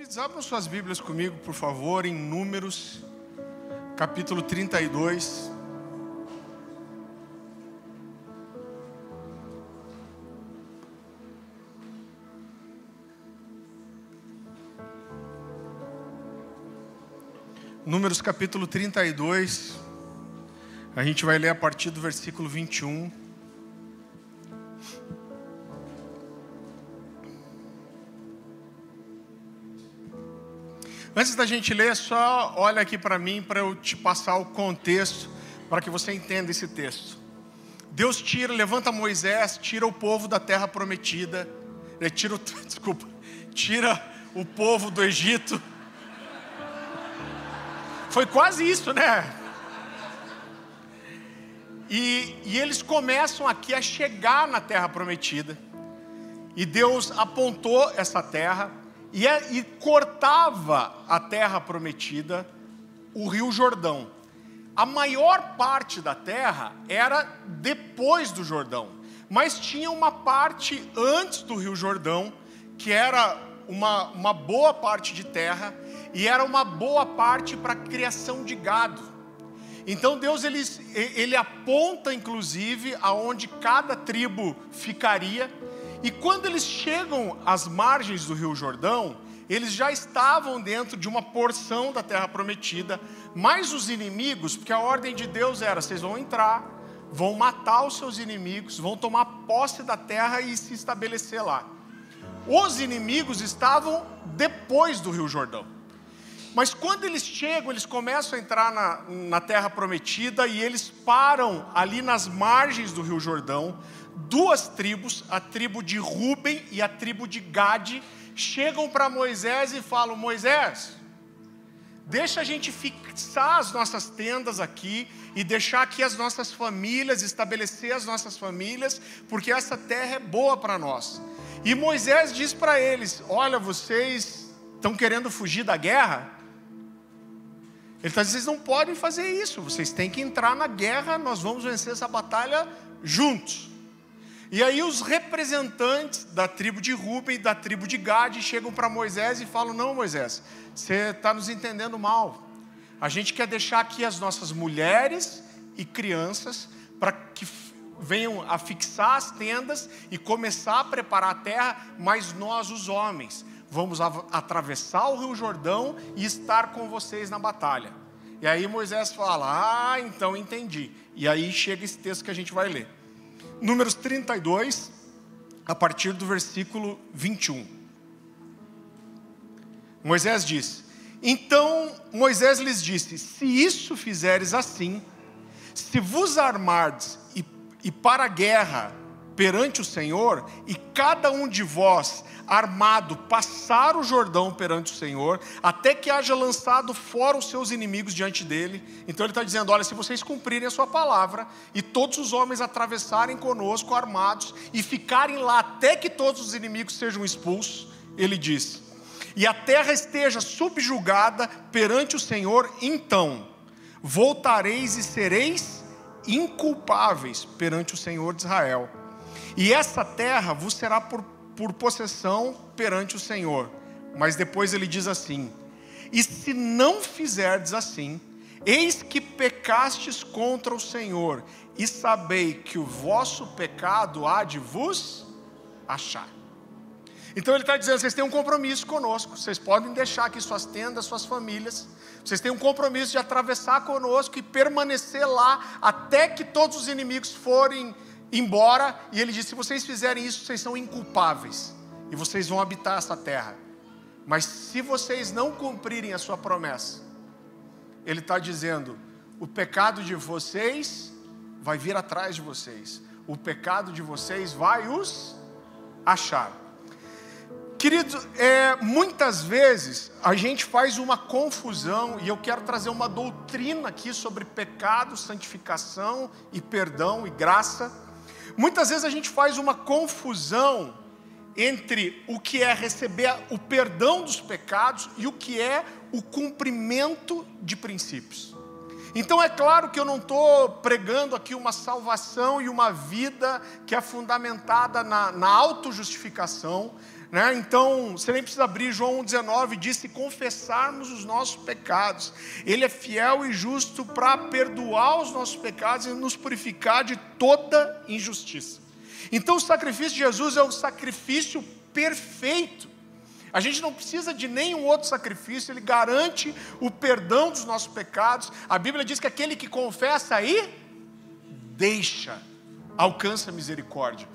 Queridos, abram suas Bíblias comigo, por favor, em Números, capítulo 32. Números capítulo 32, a gente vai ler a partir do versículo 21. Antes da gente ler, só olha aqui para mim para eu te passar o contexto, para que você entenda esse texto. Deus tira, levanta Moisés, tira o povo da terra prometida, né, tira o, desculpa, tira o povo do Egito. Foi quase isso, né? E, e eles começam aqui a chegar na terra prometida. E Deus apontou essa terra e, é, e cortava a terra prometida, o rio Jordão. A maior parte da terra era depois do Jordão, mas tinha uma parte antes do rio Jordão, que era uma, uma boa parte de terra, e era uma boa parte para a criação de gado. Então Deus ele, ele aponta inclusive aonde cada tribo ficaria e quando eles chegam às margens do Rio Jordão, eles já estavam dentro de uma porção da terra prometida, mas os inimigos, porque a ordem de Deus era: vocês vão entrar, vão matar os seus inimigos, vão tomar posse da terra e se estabelecer lá. Os inimigos estavam depois do Rio Jordão. Mas quando eles chegam, eles começam a entrar na, na terra prometida e eles param ali nas margens do Rio Jordão duas tribos, a tribo de Ruben e a tribo de Gade, chegam para Moisés e falam: Moisés, deixa a gente fixar as nossas tendas aqui e deixar aqui as nossas famílias, estabelecer as nossas famílias, porque essa terra é boa para nós. E Moisés diz para eles: Olha, vocês estão querendo fugir da guerra? Ele está dizendo: vocês não podem fazer isso, vocês têm que entrar na guerra, nós vamos vencer essa batalha juntos. E aí os representantes da tribo de Ruben e da tribo de Gade chegam para Moisés e falam: Não, Moisés, você está nos entendendo mal. A gente quer deixar aqui as nossas mulheres e crianças para que venham a fixar as tendas e começar a preparar a terra, mas nós, os homens, vamos atravessar o Rio Jordão e estar com vocês na batalha. E aí Moisés fala: Ah, então entendi. E aí chega esse texto que a gente vai ler. Números 32, a partir do versículo 21. Moisés diz: Então Moisés lhes disse: Se isso fizeres assim, se vos armardes e, e para a guerra perante o Senhor, e cada um de vós armado passar o Jordão perante o Senhor, até que haja lançado fora os seus inimigos diante dele. Então ele está dizendo: olha, se vocês cumprirem a sua palavra, e todos os homens atravessarem conosco armados, e ficarem lá até que todos os inimigos sejam expulsos, ele diz: e a terra esteja subjugada perante o Senhor, então voltareis e sereis inculpáveis perante o Senhor de Israel. E essa terra vos será por por possessão perante o Senhor. Mas depois ele diz assim: E se não fizerdes assim, eis que pecastes contra o Senhor, e sabei que o vosso pecado há de vos achar. Então ele está dizendo: vocês têm um compromisso conosco, vocês podem deixar aqui suas tendas, suas famílias, vocês têm um compromisso de atravessar conosco e permanecer lá até que todos os inimigos forem embora, e ele disse: se vocês fizerem isso, vocês são inculpáveis, e vocês vão habitar essa terra. Mas se vocês não cumprirem a sua promessa, ele está dizendo: o pecado de vocês vai vir atrás de vocês, o pecado de vocês vai os achar. Querido, é, muitas vezes a gente faz uma confusão, e eu quero trazer uma doutrina aqui sobre pecado, santificação e perdão e graça Muitas vezes a gente faz uma confusão entre o que é receber o perdão dos pecados e o que é o cumprimento de princípios. Então é claro que eu não estou pregando aqui uma salvação e uma vida que é fundamentada na, na autojustificação, Né? Então, você nem precisa abrir João 19, diz: se confessarmos os nossos pecados, Ele é fiel e justo para perdoar os nossos pecados e nos purificar de toda injustiça. Então, o sacrifício de Jesus é o sacrifício perfeito. A gente não precisa de nenhum outro sacrifício, ele garante o perdão dos nossos pecados. A Bíblia diz que aquele que confessa aí, deixa, alcança misericórdia.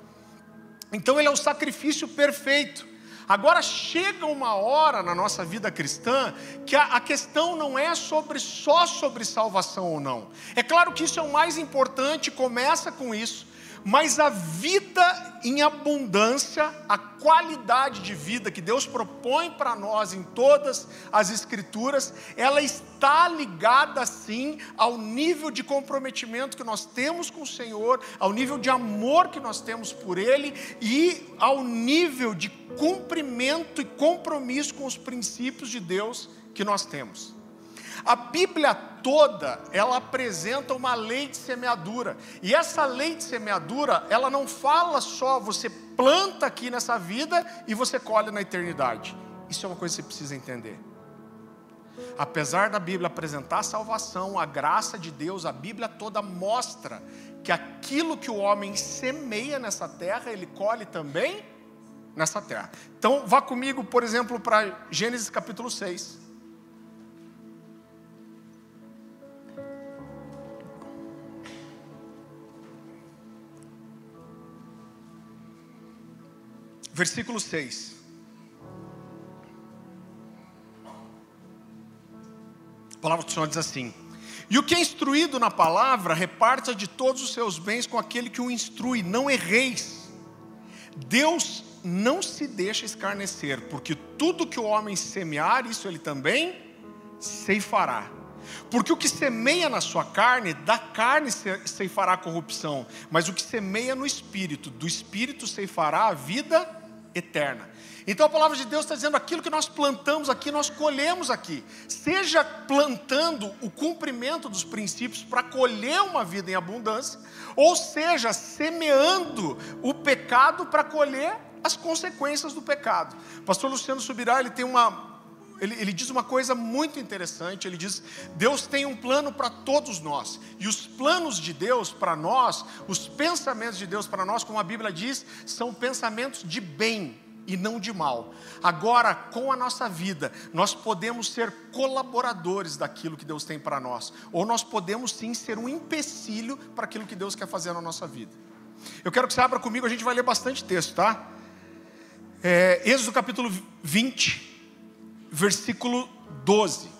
Então ele é o sacrifício perfeito. Agora chega uma hora na nossa vida cristã que a, questão não é sobre só sobre salvação ou não. É claro que isso é o mais importante, começa com isso, mas a vida em abundância, a qualidade de vida que Deus propõe para nós em todas as Escrituras, ela está ligada sim ao nível de comprometimento que nós temos com o Senhor, ao nível de amor que nós temos por Ele e ao nível de cumprimento e compromisso com os princípios de Deus que nós temos. A Bíblia toda, ela apresenta uma lei de semeadura. E essa lei de semeadura, ela não fala só você planta aqui nessa vida e você colhe na eternidade. Isso é uma coisa que você precisa entender. Apesar da Bíblia apresentar a salvação, a graça de Deus, a Bíblia toda mostra que aquilo que o homem semeia nessa terra, ele colhe também nessa terra. Então, vá comigo, por exemplo, para Gênesis capítulo 6. Versículo 6. A palavra do Senhor diz assim: E o que é instruído na palavra, reparta de todos os seus bens com aquele que o instrui, não erreis. Deus não se deixa escarnecer, porque tudo que o homem semear, isso ele também ceifará. Porque o que semeia na sua carne, da carne ceifará corrupção, mas o que semeia no espírito, do espírito ceifará a vida eterna. Então a palavra de Deus está dizendo aquilo que nós plantamos aqui, nós colhemos aqui. Seja plantando o cumprimento dos princípios para colher uma vida em abundância, ou seja, semeando o pecado para colher as consequências do pecado. Pastor Luciano Subirá, ele tem uma. Ele, ele diz uma coisa muito interessante. Ele diz: Deus tem um plano para todos nós, e os planos de Deus para nós, os pensamentos de Deus para nós, como a Bíblia diz, são pensamentos de bem, e não de mal. Agora, com a nossa vida, nós podemos ser colaboradores daquilo que Deus tem para nós, ou nós podemos sim ser um empecilho para aquilo que Deus quer fazer na nossa vida. Eu quero que você abra comigo, a gente vai ler bastante texto, tá? É, Êxodo capítulo 20, versículo 12.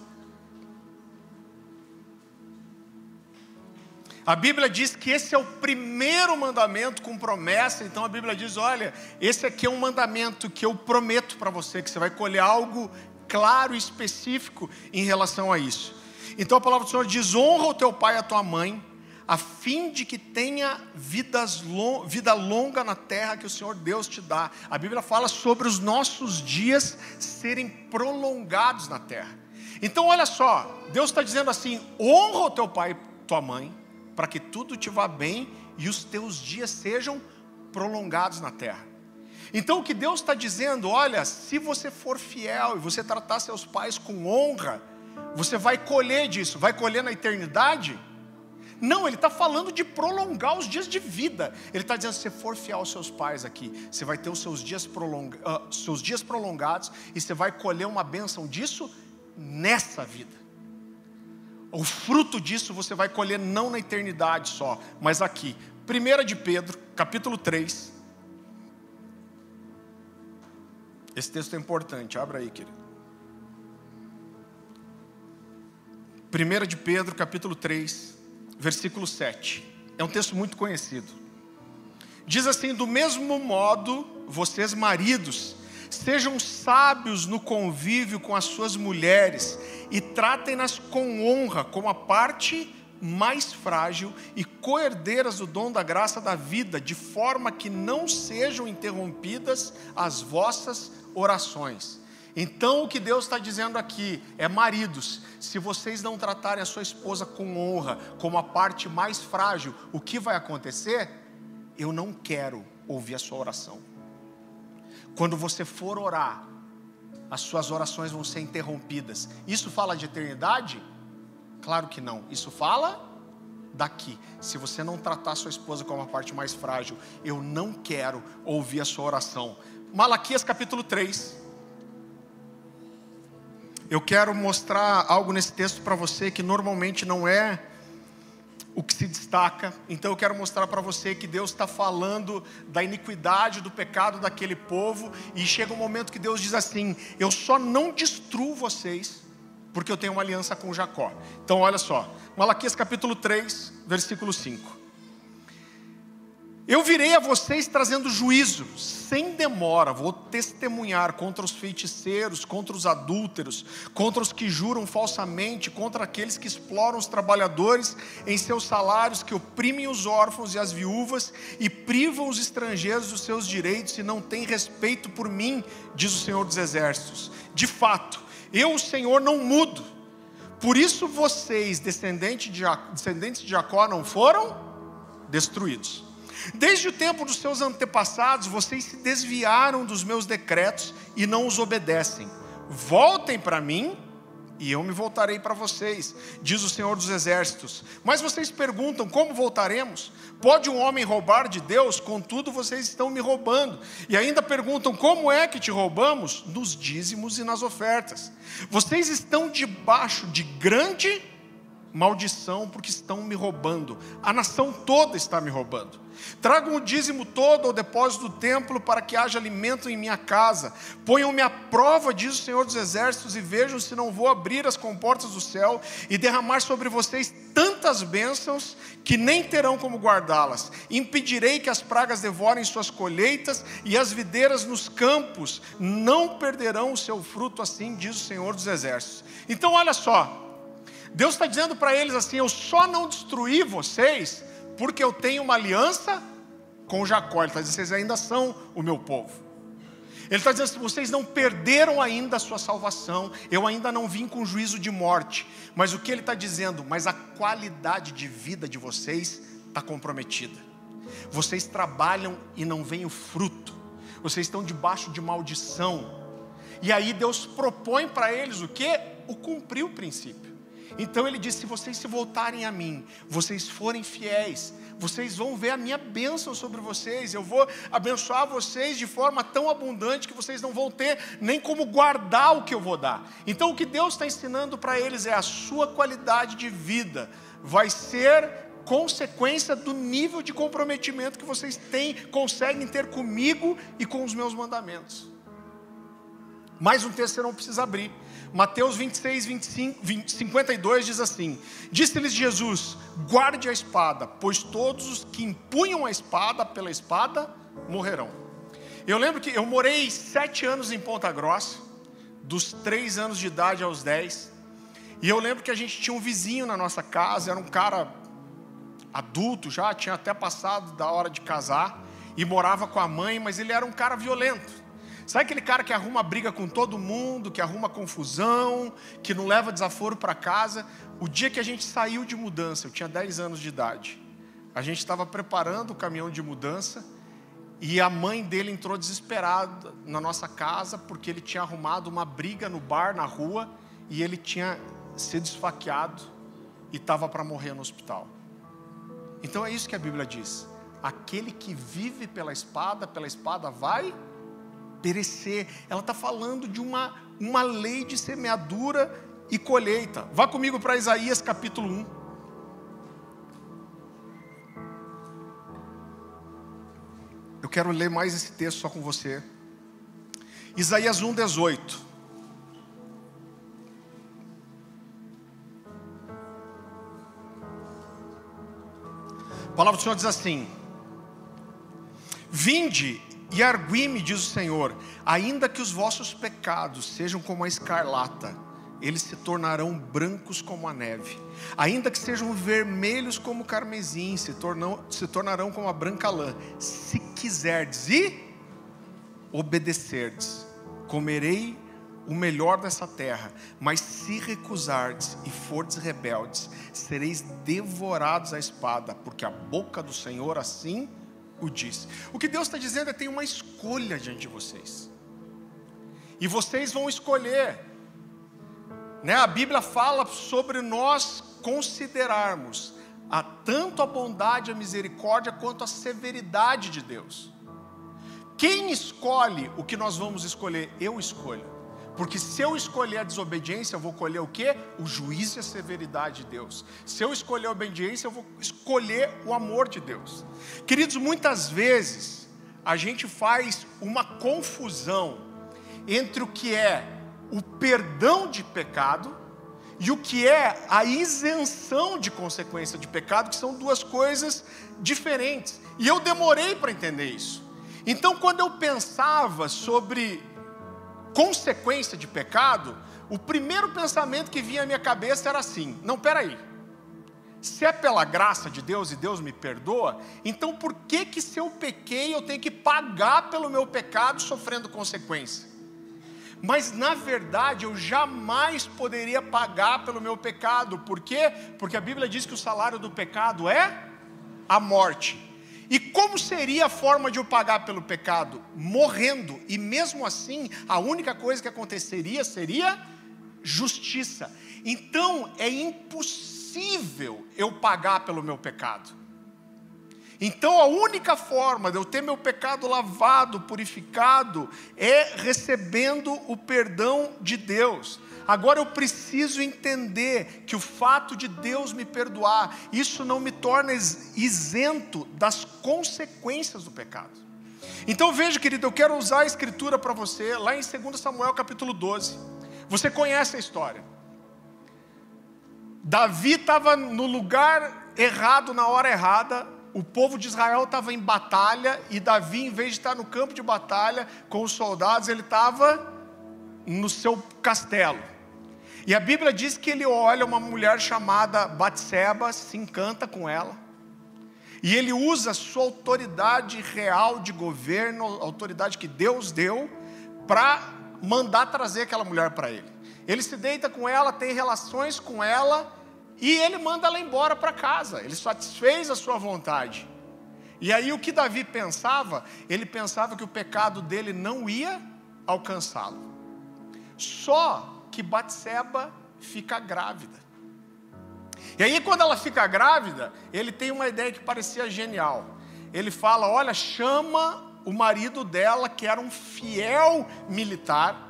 A Bíblia diz que esse é o primeiro mandamento com promessa, então a Bíblia diz: olha, esse aqui é um mandamento que eu prometo para você, que você vai colher algo claro e específico em relação a isso. Então a palavra do Senhor diz: honra o teu pai e a tua mãe, a fim de que tenha vidas vida longa na terra que o Senhor Deus te dá. A Bíblia fala sobre os nossos dias serem prolongados na terra. Então, olha só, Deus está dizendo assim: honra o teu pai e tua mãe, para que tudo te vá bem e os teus dias sejam prolongados na terra. Então, o que Deus está dizendo, olha, se você for fiel e você tratar seus pais com honra, você vai colher disso, vai colher na eternidade não, ele está falando de prolongar os dias de vida. Ele está dizendo: se você for fiel aos seus pais aqui, você vai ter os seus dias, prolonga, uh, seus dias prolongados e você vai colher uma bênção disso nessa vida. O fruto disso você vai colher não na eternidade só, mas aqui. 1 de Pedro, capítulo 3. Esse texto é importante, abra aí, querido. 1 de Pedro, capítulo 3 versículo 7. É um texto muito conhecido. Diz assim: Do mesmo modo, vocês maridos, sejam sábios no convívio com as suas mulheres e tratem-nas com honra, como a parte mais frágil e coerdeiras do dom da graça da vida, de forma que não sejam interrompidas as vossas orações. Então o que Deus está dizendo aqui é: maridos, se vocês não tratarem a sua esposa com honra, como a parte mais frágil, o que vai acontecer? Eu não quero ouvir a sua oração. Quando você for orar, as suas orações vão ser interrompidas. Isso fala de eternidade? Claro que não. Isso fala daqui. Se você não tratar sua esposa como a parte mais frágil, eu não quero ouvir a sua oração. Malaquias capítulo 3. Eu quero mostrar algo nesse texto para você que normalmente não é o que se destaca. Então eu quero mostrar para você que Deus está falando da iniquidade, do pecado daquele povo, e chega um momento que Deus diz assim: Eu só não destruo vocês, porque eu tenho uma aliança com Jacó. Então olha só, Malaquias capítulo 3, versículo 5. Eu virei a vocês trazendo juízo, sem demora, vou testemunhar contra os feiticeiros, contra os adúlteros, contra os que juram falsamente, contra aqueles que exploram os trabalhadores em seus salários, que oprimem os órfãos e as viúvas e privam os estrangeiros dos seus direitos e não têm respeito por mim, diz o Senhor dos Exércitos. De fato, eu, o Senhor, não mudo. Por isso vocês, descendentes de Jacó, não foram destruídos. Desde o tempo dos seus antepassados, vocês se desviaram dos meus decretos e não os obedecem. Voltem para mim e eu me voltarei para vocês, diz o Senhor dos Exércitos. Mas vocês perguntam: como voltaremos? Pode um homem roubar de Deus? Contudo, vocês estão me roubando. E ainda perguntam: como é que te roubamos? Nos dízimos e nas ofertas. Vocês estão debaixo de grande maldição porque estão me roubando. A nação toda está me roubando. Tragam o dízimo todo ao depósito do templo para que haja alimento em minha casa. Ponham-me à prova, diz o Senhor dos Exércitos, e vejam se não vou abrir as comportas do céu e derramar sobre vocês tantas bênçãos que nem terão como guardá-las. Impedirei que as pragas devorem suas colheitas e as videiras nos campos não perderão o seu fruto, assim diz o Senhor dos Exércitos. Então, olha só, Deus está dizendo para eles assim: eu só não destruí vocês porque eu tenho uma aliança com Jacó. Ele está dizendo: vocês ainda são o meu povo. Ele está dizendo: vocês não perderam ainda a sua salvação, eu ainda não vim com juízo de morte. Mas o que ele está dizendo? Mas a qualidade de vida de vocês está comprometida. Vocês trabalham e não vem o fruto, vocês estão debaixo de maldição. E aí Deus propõe para eles o que? O cumprir o princípio. Então ele disse: se vocês se voltarem a mim, vocês forem fiéis, vocês vão ver a minha bênção sobre vocês. Eu vou abençoar vocês de forma tão abundante que vocês não vão ter nem como guardar o que eu vou dar. Então o que Deus está ensinando para eles é a sua qualidade de vida vai ser consequência do nível de comprometimento que vocês têm, conseguem ter comigo e com os meus mandamentos. Mais um texto você não precisa abrir. Mateus 26, 25, 20, 52 diz assim: Disse-lhes Jesus: Guarde a espada, pois todos os que empunham a espada pela espada morrerão. Eu lembro que eu morei sete anos em Ponta Grossa, dos três anos de idade aos dez, e eu lembro que a gente tinha um vizinho na nossa casa, era um cara adulto já, tinha até passado da hora de casar, e morava com a mãe, mas ele era um cara violento. Sabe aquele cara que arruma briga com todo mundo, que arruma confusão, que não leva desaforo para casa? O dia que a gente saiu de mudança, eu tinha 10 anos de idade. A gente estava preparando o caminhão de mudança e a mãe dele entrou desesperada na nossa casa porque ele tinha arrumado uma briga no bar, na rua, e ele tinha sido esfaqueado e estava para morrer no hospital. Então é isso que a Bíblia diz: aquele que vive pela espada, pela espada vai perecer. Ela está falando de uma, uma lei de semeadura e colheita. Vá comigo para Isaías capítulo 1. Eu quero ler mais esse texto só com você. Isaías 1, 18. A palavra do Senhor diz assim: Vinde e argui-me, diz o Senhor, ainda que os vossos pecados sejam como a escarlata, eles se tornarão brancos como a neve. Ainda que sejam vermelhos como o carmesim, se, tornam, se tornarão como a branca lã. Se quiserdes e obedecerdes, comerei o melhor dessa terra. Mas se recusardes e fordes rebeldes, sereis devorados à espada, porque a boca do Senhor assim o disse. O que Deus está dizendo é tem uma escolha diante de vocês. E vocês vão escolher. Né? A Bíblia fala sobre nós considerarmos a tanto a bondade, a misericórdia, quanto a severidade de Deus. Quem escolhe o que nós vamos escolher? Eu escolho. Porque se eu escolher a desobediência, eu vou colher o quê? O juízo e a severidade de Deus. Se eu escolher a obediência, eu vou escolher o amor de Deus. Queridos, muitas vezes a gente faz uma confusão entre o que é o perdão de pecado e o que é a isenção de consequência de pecado, que são duas coisas diferentes. E eu demorei para entender isso. Então, quando eu pensava sobre consequência de pecado, o primeiro pensamento que vinha à minha cabeça era assim: não, peraí. Se é pela graça de Deus e Deus me perdoa, então por que que se eu pequei eu tenho que pagar pelo meu pecado sofrendo consequência? Mas na verdade eu jamais poderia pagar pelo meu pecado, por quê? Porque a Bíblia diz que o salário do pecado é a morte. E como seria a forma de eu pagar pelo pecado? Morrendo. E mesmo assim, a única coisa que aconteceria seria justiça. Então é impossível eu pagar pelo meu pecado. Então a única forma de eu ter meu pecado lavado, purificado, é recebendo o perdão de Deus. Agora eu preciso entender que o fato de Deus me perdoar, isso não me torna isento das consequências do pecado. Então veja, querido, eu quero usar a escritura para você, lá em 2 Samuel capítulo 12. Você conhece a história. Davi estava no lugar errado na hora errada, o povo de Israel estava em batalha e Davi, em vez de estar no campo de batalha com os soldados, ele estava no seu castelo. E a Bíblia diz que ele olha uma mulher chamada Batseba, se encanta com ela. E ele usa a sua autoridade real de governo, autoridade que Deus deu, para mandar trazer aquela mulher para ele. Ele se deita com ela, tem relações com ela, e ele manda ela embora para casa. Ele satisfez a sua vontade. E aí o que Davi pensava? Ele pensava que o pecado dele não ia alcançá-lo. Só que Batseba fica grávida. E aí, quando ela fica grávida, ele tem uma ideia que parecia genial. Ele fala: Olha, chama o marido dela, que era um fiel militar,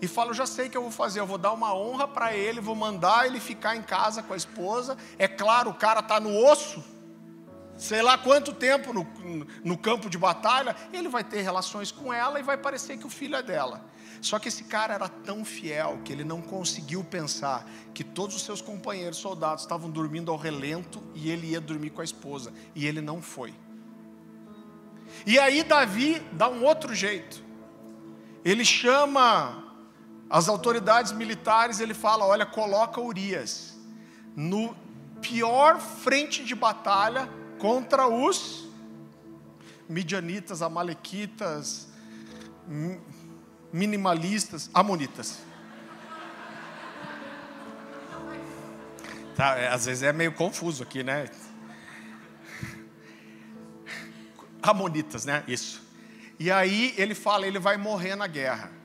e fala: Eu já sei o que eu vou fazer, eu vou dar uma honra para ele, vou mandar ele ficar em casa com a esposa. É claro, o cara está no osso, sei lá quanto tempo no, no campo de batalha, ele vai ter relações com ela e vai parecer que o filho é dela. Só que esse cara era tão fiel que ele não conseguiu pensar que todos os seus companheiros soldados estavam dormindo ao relento e ele ia dormir com a esposa. E ele não foi. E aí Davi dá um outro jeito. Ele chama as autoridades militares, ele fala: olha, coloca Urias no pior frente de batalha contra os midianitas, amalequitas, minimalistas, amonitas. Tá, é, às vezes é meio confuso aqui, né? Amonitas, né? Isso. E aí ele fala, ele vai morrer na guerra.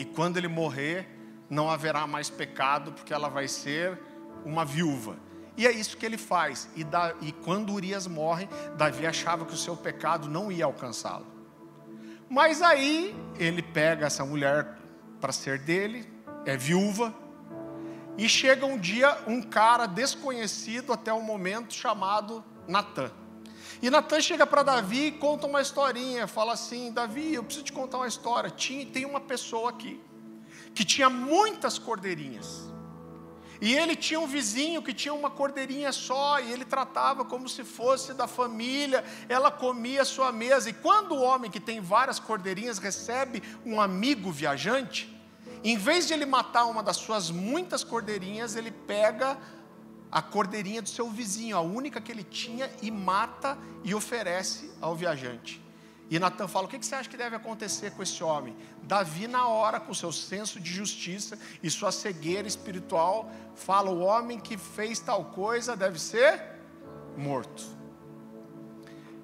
E quando ele morrer, não haverá mais pecado, porque ela vai ser uma viúva. E é isso que ele faz. E, da, e quando Urias morre, Davi achava que o seu pecado não ia alcançá-lo. Mas aí ele pega essa mulher para ser dele, é viúva, e chega um dia um cara desconhecido até o momento chamado Natan. E Natan chega para Davi e conta uma historinha, fala assim: Davi, eu preciso te contar uma história. Tinha, tem uma pessoa aqui que tinha muitas cordeirinhas. E ele tinha um vizinho que tinha uma cordeirinha só, e ele tratava como se fosse da família, ela comia a sua mesa. E quando o homem que tem várias cordeirinhas recebe um amigo viajante, em vez de ele matar uma das suas muitas cordeirinhas, ele pega a cordeirinha do seu vizinho, a única que ele tinha, e mata e oferece ao viajante. E Natan fala: o que você acha que deve acontecer com esse homem? Davi, na hora, com seu senso de justiça e sua cegueira espiritual, fala: o homem que fez tal coisa deve ser morto.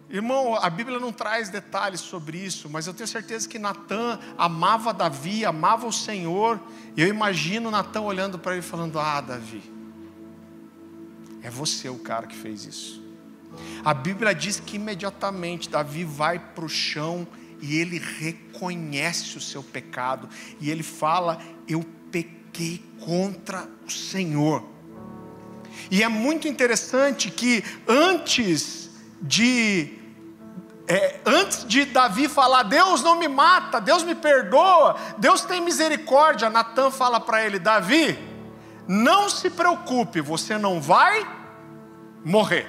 Irmão, a Bíblia não traz detalhes sobre isso, mas eu tenho certeza que Natan amava Davi, amava o Senhor. E eu imagino Natan olhando para ele falando: Ah, Davi, é você o cara que fez isso. A Bíblia diz que imediatamente Davi vai para o chão e ele reconhece o seu pecado, e ele fala: Eu pequei contra o Senhor. E é muito interessante que antes de é, antes de Davi falar, Deus não me mata, Deus me perdoa, Deus tem misericórdia, Natan fala para ele: Davi, não se preocupe, você não vai morrer.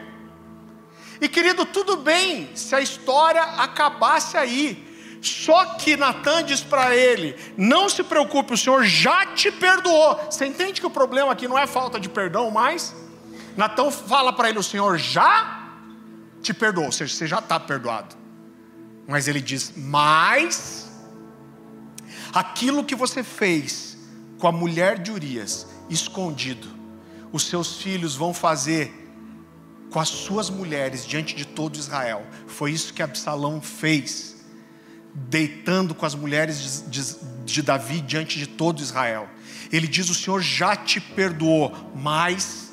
E querido, tudo bem se a história acabasse aí. Só que Natan diz para ele: Não se preocupe, o Senhor já te perdoou. Você entende que o problema aqui não é falta de perdão mais? Natan fala para ele: O Senhor já te perdoou, ou seja, você já está perdoado. Mas ele diz: Mas aquilo que você fez com a mulher de Urias, escondido, os seus filhos vão fazer com as suas mulheres diante de todo Israel. Foi isso que Absalão fez, deitando com as mulheres de, de, de Davi diante de todo Israel. Ele diz: O Senhor já te perdoou, mas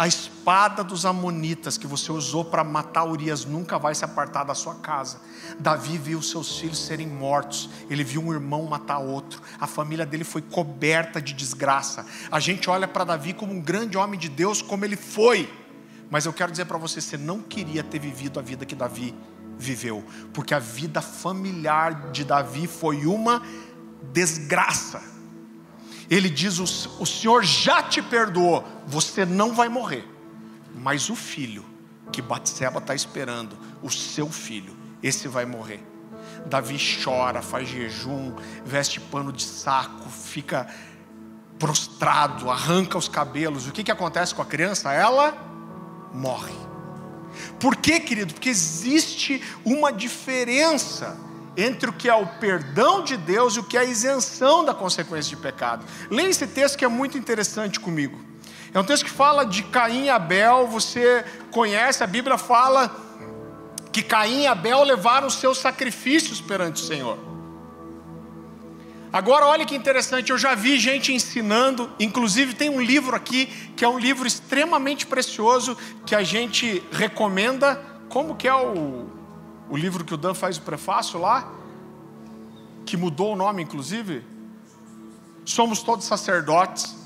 a espada dos Amonitas que você usou para matar Urias nunca vai se apartar da sua casa. Davi viu seus filhos serem mortos, ele viu um irmão matar outro, a família dele foi coberta de desgraça. A gente olha para Davi como um grande homem de Deus, como ele foi mas eu quero dizer para você, você não queria ter vivido a vida que Davi viveu, porque a vida familiar de Davi foi uma desgraça. Ele diz: o, Senhor já te perdoou, você não vai morrer, mas o filho que Batseba está esperando, o seu filho, esse vai morrer. Davi chora, faz jejum, veste pano de saco, fica prostrado, arranca os cabelos. O que, que acontece com a criança? Ela morre. Por quê, querido? Porque existe uma diferença entre o que é o perdão de Deus e o que é a isenção da consequência de pecado. Leia esse texto que é muito interessante comigo. É um texto que fala de Caim e Abel, você conhece, a Bíblia fala que Caim e Abel levaram seus sacrifícios perante o Senhor. Agora, olha que interessante, eu já vi gente ensinando, inclusive tem um livro aqui, que é um livro extremamente precioso, que a gente recomenda. Como que é o, o livro que o Dan faz o prefácio lá? Que mudou o nome, inclusive? Somos todos sacerdotes.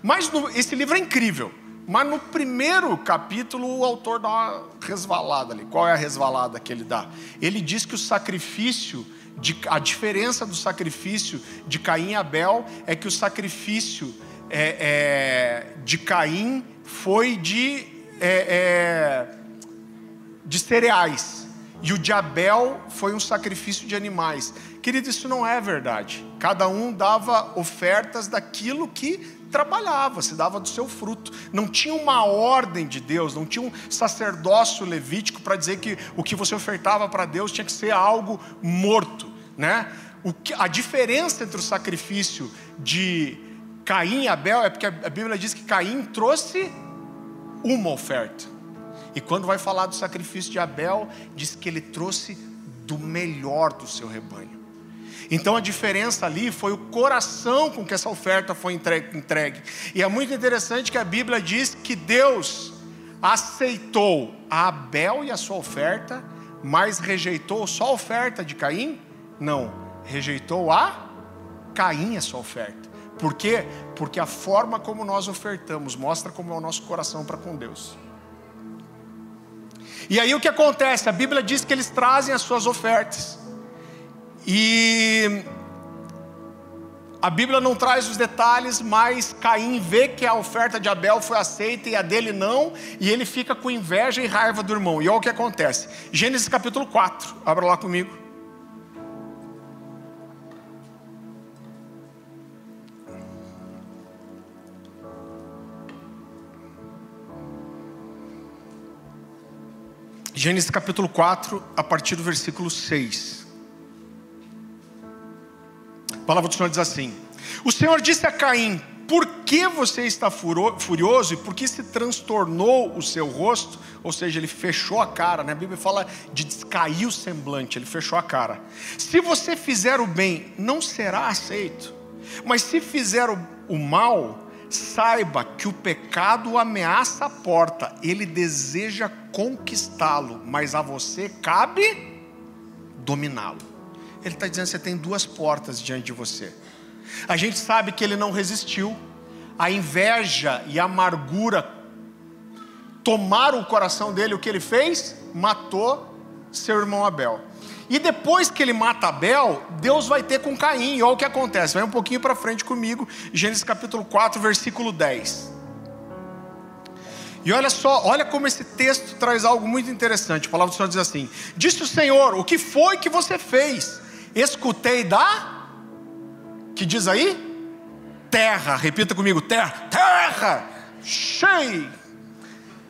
Mas no, esse livro é incrível. Mas no primeiro capítulo o autor dá uma resvalada ali. Qual é a resvalada que ele dá? Ele diz que o sacrifício de, a diferença do sacrifício de Caim e Abel é que o sacrifício é, é, de Caim foi de, é, é, de cereais e o de Abel foi um sacrifício de animais. Querido, isso não é verdade. Cada um dava ofertas daquilo que trabalhava, se dava do seu fruto. Não tinha uma ordem de Deus, não tinha um sacerdócio levítico para dizer que o que você ofertava para Deus tinha que ser algo morto, né? O que, a diferença entre o sacrifício de Caim e Abel é porque a Bíblia diz que Caim trouxe uma oferta. E quando vai falar do sacrifício de Abel, diz que ele trouxe do melhor do seu rebanho. Então a diferença ali foi o coração com que essa oferta foi entregue. E é muito interessante que a Bíblia diz que Deus aceitou a Abel e a sua oferta, mas rejeitou só a oferta de Caim? Não, rejeitou a Caim a sua oferta. Por quê? Porque a forma como nós ofertamos mostra como é o nosso coração para com Deus. E aí o que acontece? A Bíblia diz que eles trazem as suas ofertas. E a Bíblia não traz os detalhes, mas Caim vê que a oferta de Abel foi aceita e a dele não, e ele fica com inveja e raiva do irmão. E olha o que acontece. Gênesis capítulo 4, abra lá comigo. Gênesis capítulo 4, a partir do versículo 6. A palavra do Senhor diz assim: O Senhor disse a Caim: por que você está furioso e por que se transtornou o seu rosto? Ou seja, ele fechou a cara, né? A Bíblia fala de descair o semblante, ele fechou a cara. Se você fizer o bem, não será aceito. Mas se fizer o, o mal, saiba que o pecado ameaça a porta, ele deseja conquistá-lo, mas a você cabe dominá-lo. Ele está dizendo que você tem duas portas diante de você. A gente sabe que ele não resistiu, a inveja e a amargura tomaram o coração dele, o que ele fez? Matou seu irmão Abel. E depois que ele mata Abel, Deus vai ter com Caim. Olha o que acontece. Vai um pouquinho para frente comigo, Gênesis capítulo 4, versículo 10. E olha só, olha como esse texto traz algo muito interessante. A palavra do Senhor diz assim: Disse o Senhor: O que foi que você fez? Escutei da. Que diz aí? Terra. Repita comigo: terra. Terra. Cheio.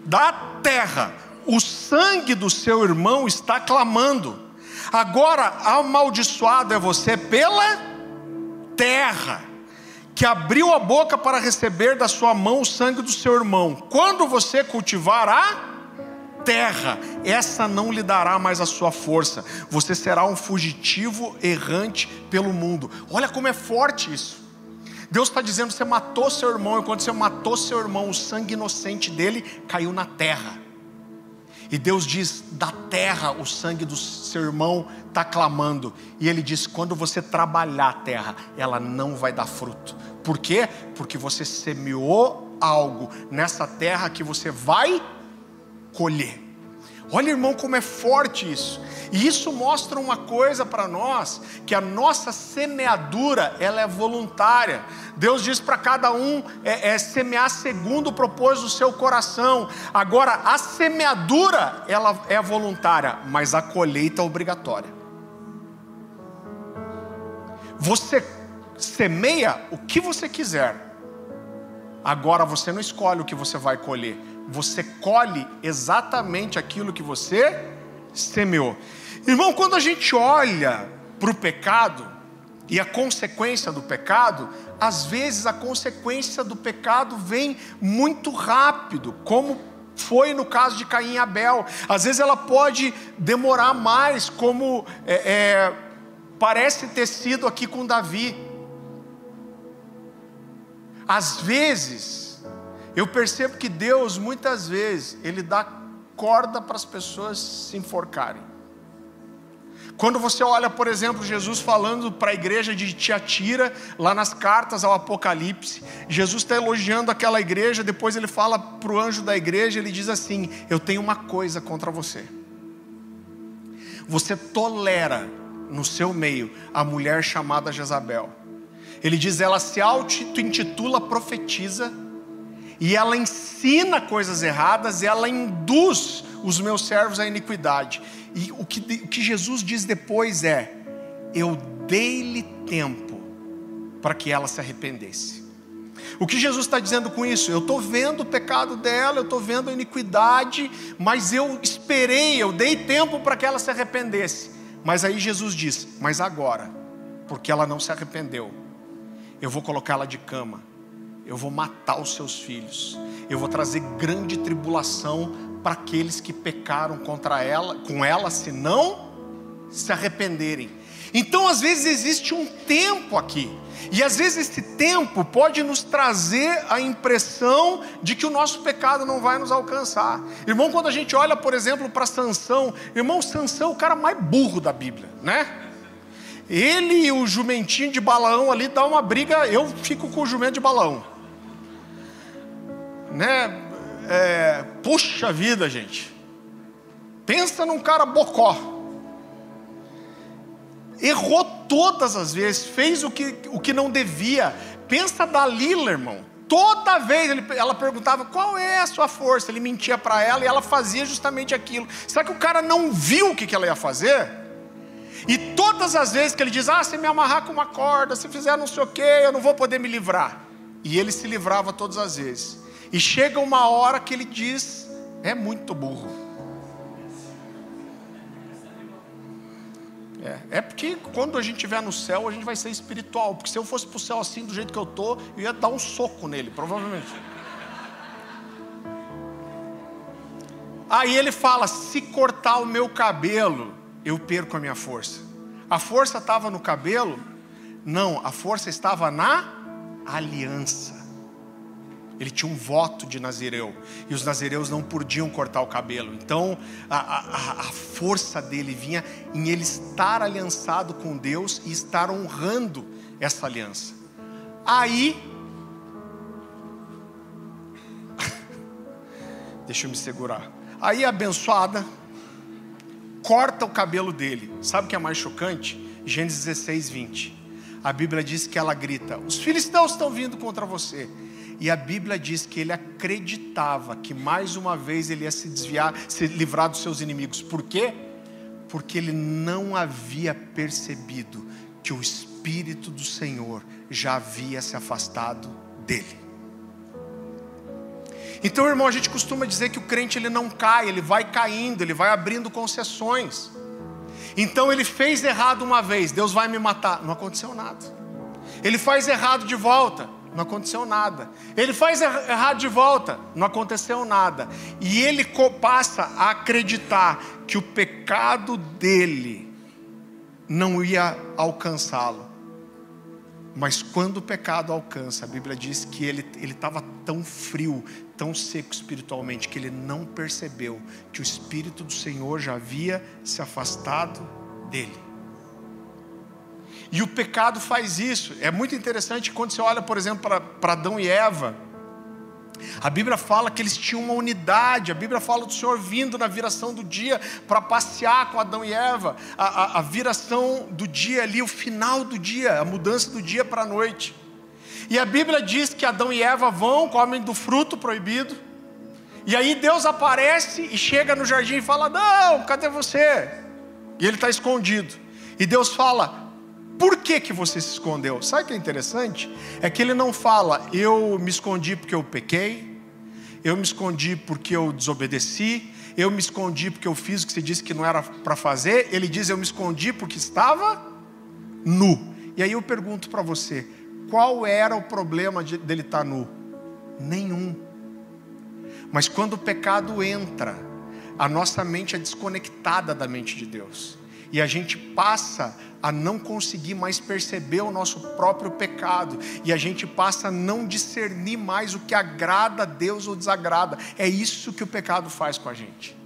Da terra. O sangue do seu irmão está clamando Agora, amaldiçoado é você pela terra, que abriu a boca para receber da sua mão o sangue do seu irmão. Quando você cultivar a terra, essa não lhe dará mais a sua força. Você será um fugitivo errante pelo mundo. Olha como é forte isso. Deus está dizendo: você matou seu irmão, e quando você matou seu irmão, o sangue inocente dele caiu na terra. E Deus diz: da terra o sangue do seu irmão está clamando. E Ele diz: quando você trabalhar a terra, ela não vai dar fruto. Por quê? Porque você semeou algo nessa terra que você vai colher. Olha, irmão, como é forte isso. E isso mostra uma coisa para nós, que a nossa semeadura, ela é voluntária. Deus diz para cada um é, é, semear segundo o propósito do seu coração. Agora, a semeadura, ela é voluntária, mas a colheita é obrigatória. Você semeia o que você quiser. Agora você não escolhe o que você vai colher você colhe exatamente aquilo que você semeou. Irmão, quando a gente olha para o pecado e a consequência do pecado, às vezes a consequência do pecado vem muito rápido, como foi no caso de Caim e Abel. Às vezes ela pode demorar mais, como é, é, parece ter sido aqui com Davi. Às vezes, eu percebo que Deus, muitas vezes, Ele dá corda para as pessoas se enforcarem. Quando você olha, por exemplo, Jesus falando para a igreja de Tiatira, lá nas cartas ao Apocalipse, Jesus está elogiando aquela igreja, depois ele fala para o anjo da igreja, ele diz assim: Eu tenho uma coisa contra você. Você tolera no seu meio a mulher chamada Jezabel. Ele diz: Ela se auto-intitula profetiza e ela ensina coisas erradas, ela induz os meus servos à iniquidade. E o que, o que Jesus diz depois é: Eu dei-lhe tempo para que ela se arrependesse. O que Jesus está dizendo com isso? Eu estou vendo o pecado dela, eu estou vendo a iniquidade, mas eu esperei, eu dei tempo para que ela se arrependesse. Mas aí Jesus diz: Mas agora, porque ela não se arrependeu, eu vou colocá-la de cama eu vou matar os seus filhos, eu vou trazer grande tribulação para aqueles que pecaram contra ela, com ela, se não se arrependerem. Então, às vezes existe um tempo aqui. E às vezes esse tempo pode nos trazer a impressão de que o nosso pecado não vai nos alcançar. Irmão, quando a gente olha, por exemplo, para Sansão, irmão, Sansão é o cara mais burro da Bíblia, né? Ele e o jumentinho de Balaão ali dá uma briga, eu fico com o jumento de Balaão né? É, puxa vida, gente. Pensa num cara bocó. Errou todas as vezes, fez o que, o que não devia. Pensa da Lila, irmão. Toda vez ele, ela perguntava qual é a sua força, ele mentia para ela e ela fazia justamente aquilo. Será que o cara não viu o que, que ela ia fazer? E todas as vezes que ele diz: Ah, se me amarrar com uma corda, se fizer não sei o que, eu não vou poder me livrar. E ele se livrava todas as vezes. E chega uma hora que ele diz: é muito burro. É, É porque quando a gente estiver no céu, a gente vai ser espiritual. Porque se eu fosse para o céu assim, do jeito que eu estou, eu ia dar um soco nele, provavelmente. Aí ele fala: se cortar o meu cabelo, eu perco a minha força. A força estava no cabelo? Não, a força estava na aliança. Ele tinha um voto de Nazireu. E os nazireus não podiam cortar o cabelo. Então, a, a, a, força dele vinha em ele estar aliançado com Deus e estar honrando essa aliança. Aí. Deixa eu me segurar. Aí, abençoada, corta o cabelo dele. Sabe o que é mais chocante? Gênesis 16, 20. A Bíblia diz que ela grita: Os filisteus estão vindo contra você. E a Bíblia diz que ele acreditava que mais uma vez ele ia se desviar, se livrar dos seus inimigos. Por quê? Porque ele não havia percebido que o Espírito do Senhor já havia se afastado dele. Então, irmão, a gente costuma dizer que o crente ele não cai, ele vai caindo, ele vai abrindo concessões. Então ele fez errado uma vez, Deus vai me matar. Não aconteceu nada. Ele faz errado de volta, não aconteceu nada. Ele faz errado de volta, não aconteceu nada. E ele passa a acreditar que o pecado dele não ia alcançá-lo. Mas quando o pecado alcança, a Bíblia diz que ele estava tão frio, tão seco espiritualmente, que ele não percebeu que o Espírito do Senhor já havia se afastado dele. E o pecado faz isso. É muito interessante quando você olha, por exemplo, para Adão e Eva. A Bíblia fala que eles tinham uma unidade, a Bíblia fala do Senhor vindo na viração do dia para passear com Adão e Eva, a, a, a, viração do dia ali, o final do dia, a mudança do dia para a noite. E a Bíblia diz que Adão e Eva vão, comem do fruto proibido, e aí Deus aparece e chega no jardim e fala: Não, cadê você? E ele está escondido. E Deus fala: por que, que você se escondeu? Sabe o que é interessante? É que ele não fala, eu me escondi porque eu pequei, eu me escondi porque eu desobedeci, eu me escondi porque eu fiz o que você disse que não era para fazer. Ele diz, eu me escondi porque estava nu. E aí eu pergunto para você, qual era o problema de, dele estar tá nu? Nenhum. Mas quando o pecado entra, a nossa mente é desconectada da mente de Deus. E a gente passa a não conseguir mais perceber o nosso próprio pecado, e a gente passa a não discernir mais o que agrada a Deus ou desagrada. É isso que o pecado faz com a gente.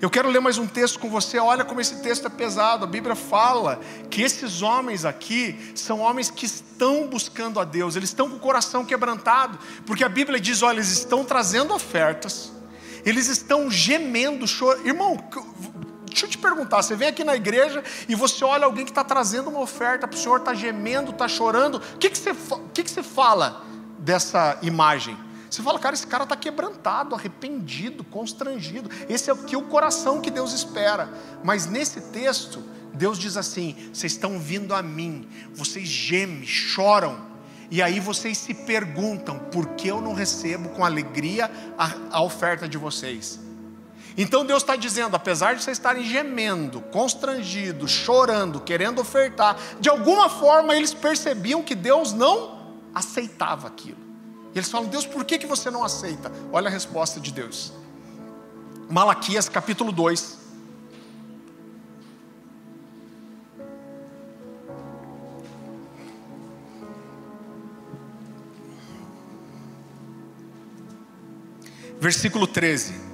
Eu quero ler mais um texto com você. Olha como esse texto é pesado. A Bíblia fala que esses homens aqui são homens que estão buscando a Deus, eles estão com o coração quebrantado, porque a Bíblia diz: olha, eles estão trazendo ofertas, eles estão gemendo, chorando. Irmão, Deixa eu te perguntar: você vem aqui na igreja e você olha alguém que está trazendo uma oferta para o Senhor, está gemendo, está chorando, o que, que, você, que, que você fala dessa imagem? Você fala, cara, esse cara está quebrantado, arrependido, constrangido. Esse é o que o coração que Deus espera. Mas nesse texto, Deus diz assim: vocês estão vindo a mim, vocês gemem, choram, e aí vocês se perguntam por que eu não recebo com alegria a, a oferta de vocês. Então Deus está dizendo, apesar de vocês estarem gemendo, constrangidos, chorando, querendo ofertar, de alguma forma eles percebiam que Deus não aceitava aquilo. E eles falam, Deus, por que, que você não aceita? Olha a resposta de Deus. Malaquias capítulo 2. Versículo 13.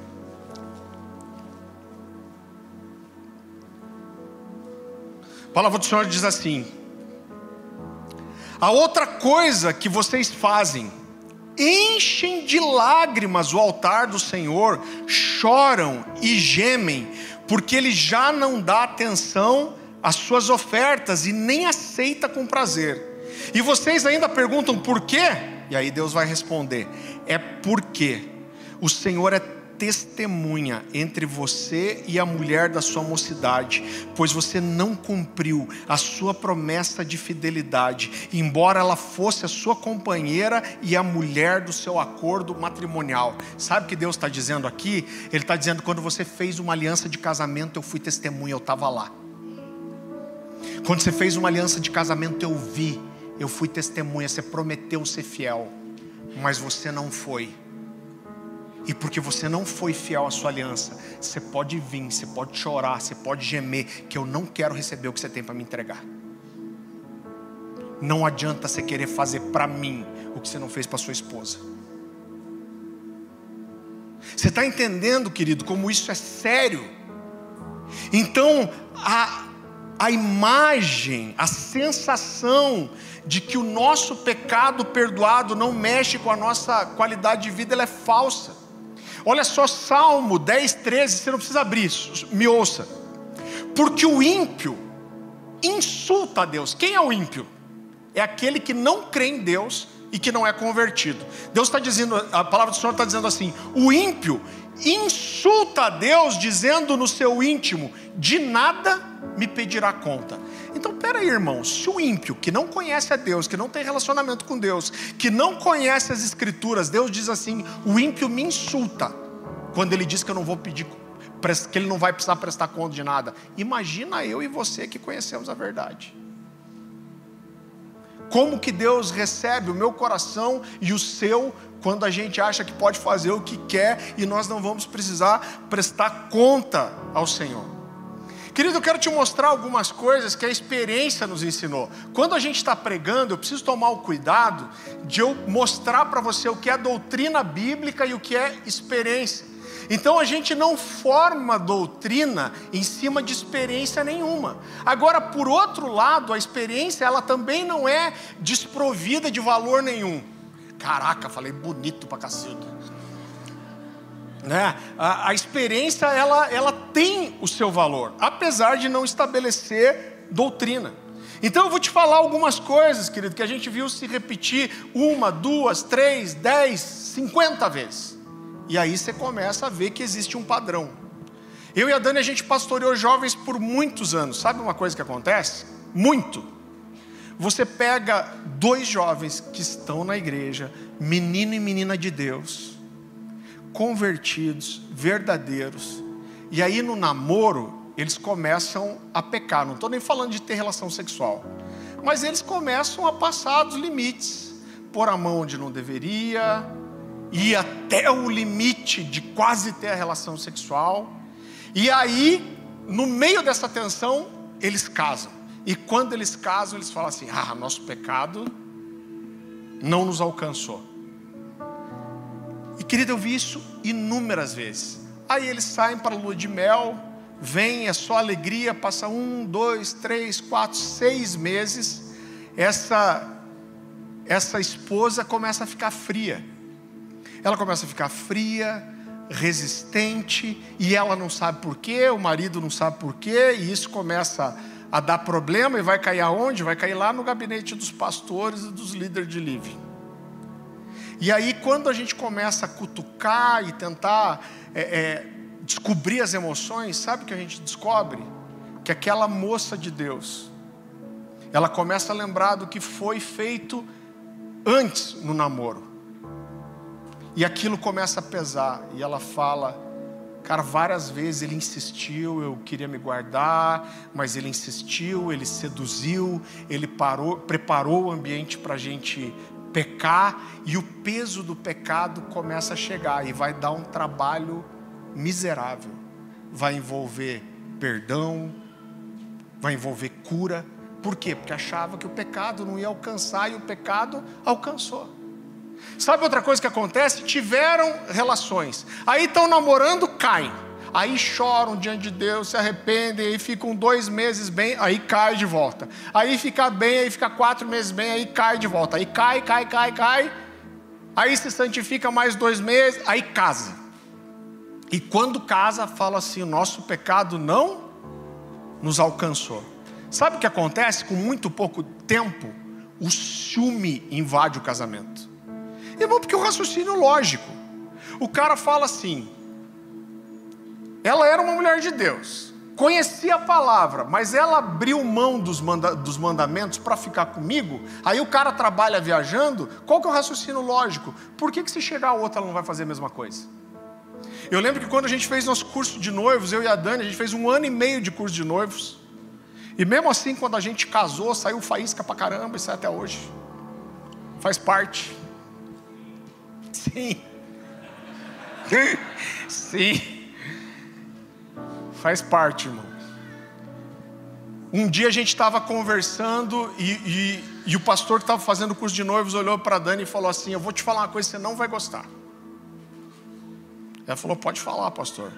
A palavra do Senhor diz assim: A outra coisa que vocês fazem, enchem de lágrimas o altar do Senhor, choram e gemem, porque Ele já não dá atenção às suas ofertas e nem aceita com prazer. E vocês ainda perguntam por quê? E aí Deus vai responder: é porque o Senhor é testemunha entre você e a mulher da sua mocidade, pois você não cumpriu a sua promessa de fidelidade, embora ela fosse a sua companheira e a mulher do seu acordo matrimonial. Sabe o que Deus está dizendo aqui? Ele está dizendo: quando você fez uma aliança de casamento, eu fui testemunha, eu estava lá. Quando você fez uma aliança de casamento, eu vi, eu fui testemunha, você prometeu ser fiel, mas você não foi. E porque você não foi fiel à sua aliança, você pode vir, você pode chorar, você pode gemer, que eu não quero receber o que você tem para me entregar. Não adianta você querer fazer para mim o que você não fez para sua esposa. Você está entendendo, querido, como isso é sério? Então, a, a imagem, a sensação de que o nosso pecado perdoado não mexe com a nossa qualidade de vida, ela é falsa. Olha só, Salmo 10, 13, você não precisa abrir me ouça. Porque o ímpio insulta a Deus. Quem é o ímpio? É aquele que não crê em Deus e que não é convertido. Deus está dizendo, a palavra do Senhor está dizendo assim: o ímpio insulta a Deus, dizendo no seu íntimo: de nada me pedirá conta. Então, peraí, irmão, se o ímpio que não conhece a Deus, que não tem relacionamento com Deus, que não conhece as Escrituras, Deus diz assim: o ímpio me insulta quando ele diz que eu não vou pedir, que ele não vai precisar prestar conta de nada. Imagina eu e você que conhecemos a verdade. Como que Deus recebe o meu coração e o seu quando a gente acha que pode fazer o que quer e nós não vamos precisar prestar conta ao Senhor. Querido, eu quero te mostrar algumas coisas que a experiência nos ensinou. Quando a gente está pregando, eu preciso tomar o cuidado de eu mostrar para você o que é doutrina bíblica e o que é experiência. Então a gente não forma doutrina em cima de experiência nenhuma. Agora, por outro lado, a experiência ela também não é desprovida de valor nenhum. Caraca, falei bonito pra cacilda. Né? A, a experiência ela, ela tem o seu valor, apesar de não estabelecer doutrina. Então eu vou te falar algumas coisas, querido, que a gente viu se repetir uma, duas, três, dez, cinquenta vezes. E aí você começa a ver que existe um padrão. Eu e a Dani, a gente pastoreou jovens por muitos anos. Sabe uma coisa que acontece? Muito. Você pega dois jovens que estão na igreja, menino e menina de Deus, convertidos, verdadeiros, e aí no namoro, eles começam a pecar. Não estou nem falando de ter relação sexual, mas eles começam a passar dos limites, pôr a mão onde não deveria, ir até o limite de quase ter a relação sexual. E aí, no meio dessa tensão, eles casam. E quando eles casam, eles falam assim: ah, nosso pecado não nos alcançou. E querido, eu vi isso inúmeras vezes. Aí eles saem para a lua de mel, vem, é só alegria, passa um, dois, três, quatro, seis meses. Essa, essa esposa começa a ficar fria ela começa a ficar fria, resistente, e ela não sabe porquê, o marido não sabe porquê, e isso começa a dar problema e vai cair aonde? Vai cair lá no gabinete dos pastores e dos líderes de livre. E aí, quando a gente começa a cutucar e tentar é, é, descobrir as emoções, sabe o que a gente descobre? Que aquela moça de Deus, ela começa a lembrar do que foi feito antes no namoro. E aquilo começa a pesar. E ela fala, cara, várias vezes ele insistiu, eu queria me guardar, mas ele insistiu, ele seduziu, ele parou, preparou o ambiente para a gente pecar, e o peso do pecado começa a chegar e vai dar um trabalho miserável. Vai envolver perdão, vai envolver cura. Por quê? Porque achava que o pecado não ia alcançar e o pecado alcançou. Sabe outra coisa que acontece? Tiveram relações, aí estão namorando, caem. Aí choram diante de Deus, se arrependem, aí ficam dois meses bem, aí cai de volta. Aí fica bem, aí fica quatro meses bem, aí cai de volta. Aí cai, cai, cai, cai. Aí se santifica mais dois meses, aí casa. E quando casa, fala assim: o nosso pecado não nos alcançou. Sabe o que acontece com muito pouco tempo? O ciúme invade o casamento. Irmão, porque o raciocínio lógico. O cara fala assim: ela era uma mulher de Deus, conhecia a palavra, mas ela abriu mão dos, manda dos mandamentos para ficar comigo. Aí o cara trabalha viajando. Qual que é o raciocínio lógico? Por que, que se chegar a outra ela não vai fazer a mesma coisa? Eu lembro que quando a gente fez nosso curso de noivos, eu e a Dani, a gente fez um ano e meio de curso de noivos. E mesmo assim, quando a gente casou, saiu faísca pra caramba e sai até hoje. Faz parte. Sim. Sim. Faz parte, irmão. Um dia a gente estava conversando e, e, e, o pastor que estava fazendo o curso de noivos olhou para a Dani e falou assim: Eu vou te falar uma coisa que você não vai gostar. Ela falou: Pode falar, pastor.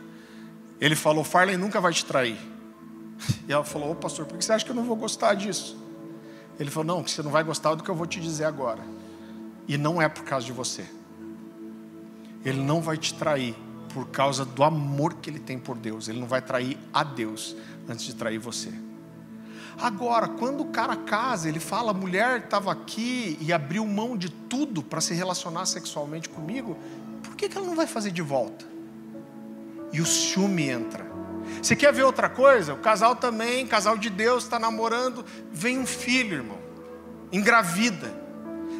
Ele falou: Farley nunca vai te trair. E ela falou: Ô pastor, por que você acha que eu não vou gostar disso? Ele falou: Não, que você não vai gostar do que eu vou te dizer agora. E não é por causa de você. Ele não vai te trair por causa do amor que ele tem por Deus. Ele não vai trair a Deus antes de trair você. Agora, quando o cara casa, ele fala: a mulher estava aqui e abriu mão de tudo para se relacionar sexualmente comigo, por que, que ela não vai fazer de volta? E o ciúme entra. Você quer ver outra coisa? O casal também, casal de Deus, está namorando, vem um filho, irmão, engravida.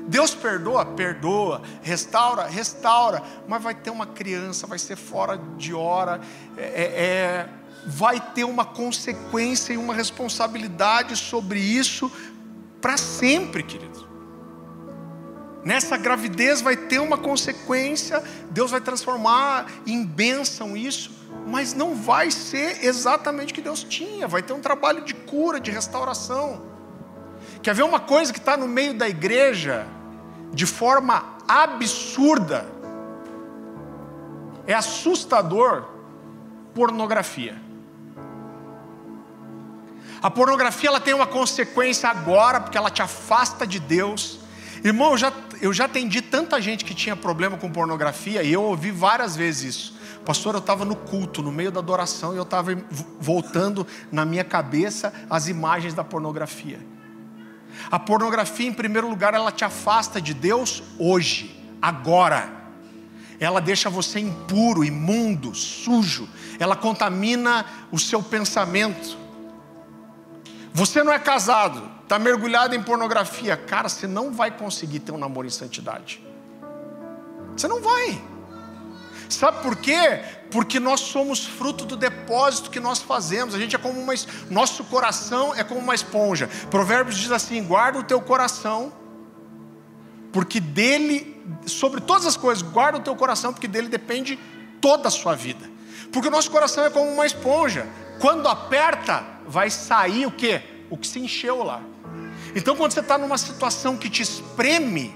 Deus perdoa? Perdoa. Restaura? Restaura. Mas vai ter uma criança, vai ser fora de hora. É, é, é vai ter uma consequência e uma responsabilidade sobre isso para sempre, queridos. Nessa gravidez vai ter uma consequência, Deus vai transformar em bênção isso, mas não vai ser exatamente o que Deus tinha, vai ter um trabalho de cura, de restauração. Quer ver uma coisa que está no meio da igreja, de forma absurda, é assustador pornografia. A pornografia ela tem uma consequência agora, porque ela te afasta de Deus. Irmão, eu já, eu já atendi tanta gente que tinha problema com pornografia e eu ouvi várias vezes isso. Pastor, eu estava no culto, no meio da adoração, e eu estava voltando na minha cabeça as imagens da pornografia. A pornografia, em primeiro lugar, ela te afasta de Deus hoje, agora. Ela deixa você impuro, imundo, sujo. Ela contamina o seu pensamento. Você não é casado, está mergulhado em pornografia, cara, você não vai conseguir ter um namoro em santidade. Você não vai. Sabe por quê? Porque nós somos fruto do depósito que nós fazemos. A gente é como uma nosso coração é como uma esponja. Provérbios diz assim: guarda o teu coração, porque dele, sobre todas as coisas, guarda o teu coração, porque dele depende toda a sua vida. Porque o nosso coração é como uma esponja. Quando aperta, vai sair o que? O que se encheu lá. Então, quando você está numa situação que te espreme,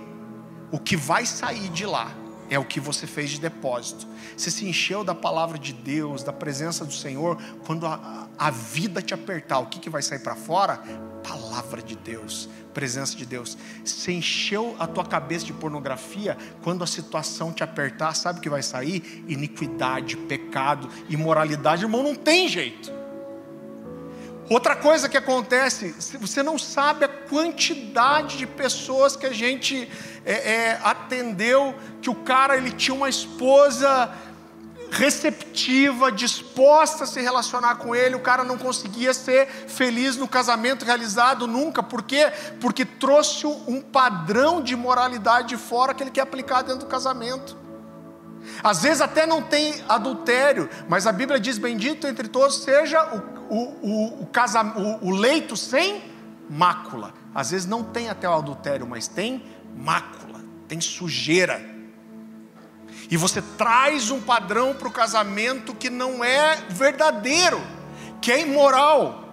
o que vai sair de lá é o que você fez de depósito. Você se encheu da palavra de Deus, da presença do Senhor. Quando a, a vida te apertar, o que, que vai sair para fora? Palavra de Deus, presença de Deus. Você encheu a tua cabeça de pornografia. Quando a situação te apertar, sabe o que vai sair? Iniquidade, pecado, imoralidade. Irmão, não tem jeito. Outra coisa que acontece, você não sabe a quantidade de pessoas que a gente é, é, atendeu, que o cara ele tinha uma esposa receptiva, disposta a se relacionar com ele, o cara não conseguia ser feliz no casamento realizado nunca, por quê? Porque trouxe um padrão de moralidade de fora que ele quer aplicar dentro do casamento. Às vezes até não tem adultério, mas a Bíblia diz: Bendito entre todos seja o o, o, casa, o leito sem mácula. Às vezes não tem até o adultério, mas tem mácula, tem sujeira. E você traz um padrão para o casamento que não é verdadeiro, que é imoral.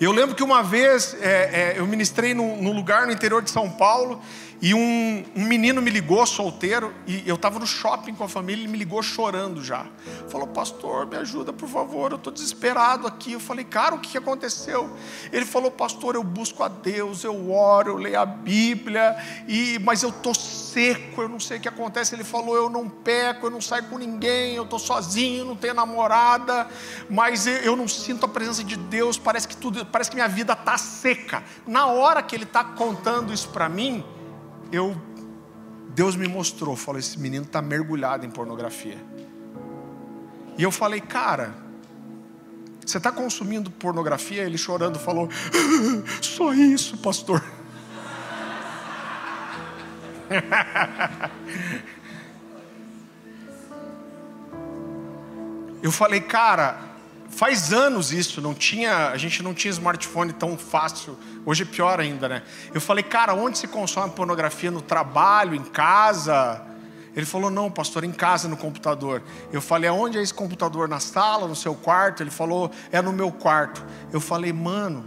Eu lembro que uma vez é, é, eu ministrei num, num lugar no interior de São Paulo e um, um, menino me ligou, solteiro, e eu estava no shopping com a família, ele me ligou chorando já. Falou, pastor, me ajuda, por favor, eu estou desesperado aqui. Eu falei, cara, o que aconteceu? Ele falou, pastor, eu busco a Deus, eu oro, eu leio a Bíblia, e, mas eu estou seco, eu não sei o que acontece. Ele falou, eu não peco, eu não saio com ninguém, eu estou sozinho, não tenho namorada, mas eu não sinto a presença de Deus, parece que tudo, parece que minha vida está seca. Na hora que ele está contando isso para mim, eu Deus me mostrou, falou: esse menino está mergulhado em pornografia. E eu falei, cara, você está consumindo pornografia? Ele chorando falou: só isso, pastor. eu falei, cara, faz anos isso, não tinha, a gente não tinha smartphone tão fácil. Hoje é pior ainda, né? Eu falei, cara, onde se consome pornografia? No trabalho, em casa? Ele falou, não, pastor, em casa, no computador. Eu falei, aonde é esse computador? Na sala, no seu quarto? Ele falou, é no meu quarto. Eu falei, mano,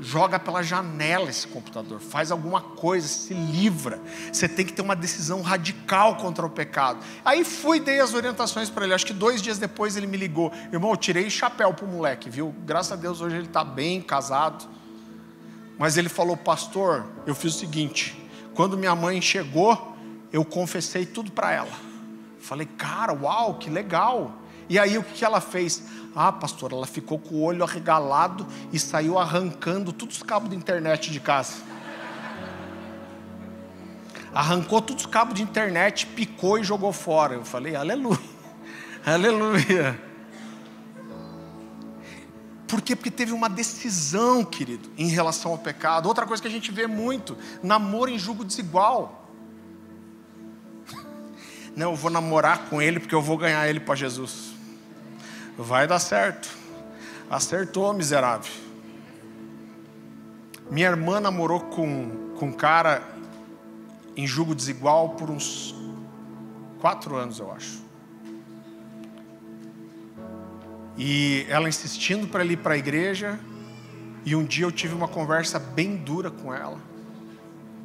joga pela janela esse computador, faz alguma coisa, se livra. Você tem que ter uma decisão radical contra o pecado. Aí fui, dei as orientações para ele. Acho que dois dias depois ele me ligou: Irmão, eu tirei chapéu pro moleque, viu? Graças a Deus hoje ele está bem, casado. Mas ele falou: Pastor, eu fiz o seguinte. Quando minha mãe chegou, eu confessei tudo para ela. Falei, cara, uau, que legal. E aí o que ela fez? Ah, pastor, ela ficou com o olho arregalado e saiu arrancando todos os cabos de internet de casa. Arrancou todos os cabos de internet, picou e jogou fora. Eu falei, aleluia, aleluia. Por quê? Porque teve uma decisão, querido, em relação ao pecado. Outra coisa que a gente vê muito: namoro em julgo desigual. Não, eu vou namorar com ele porque eu vou ganhar ele para Jesus. Vai dar certo. Acertou, miserável. Minha irmã namorou com, com um cara em julgo desigual por uns quatro anos, eu acho. E ela insistindo para ele ir para a igreja. E um dia eu tive uma conversa bem dura com ela.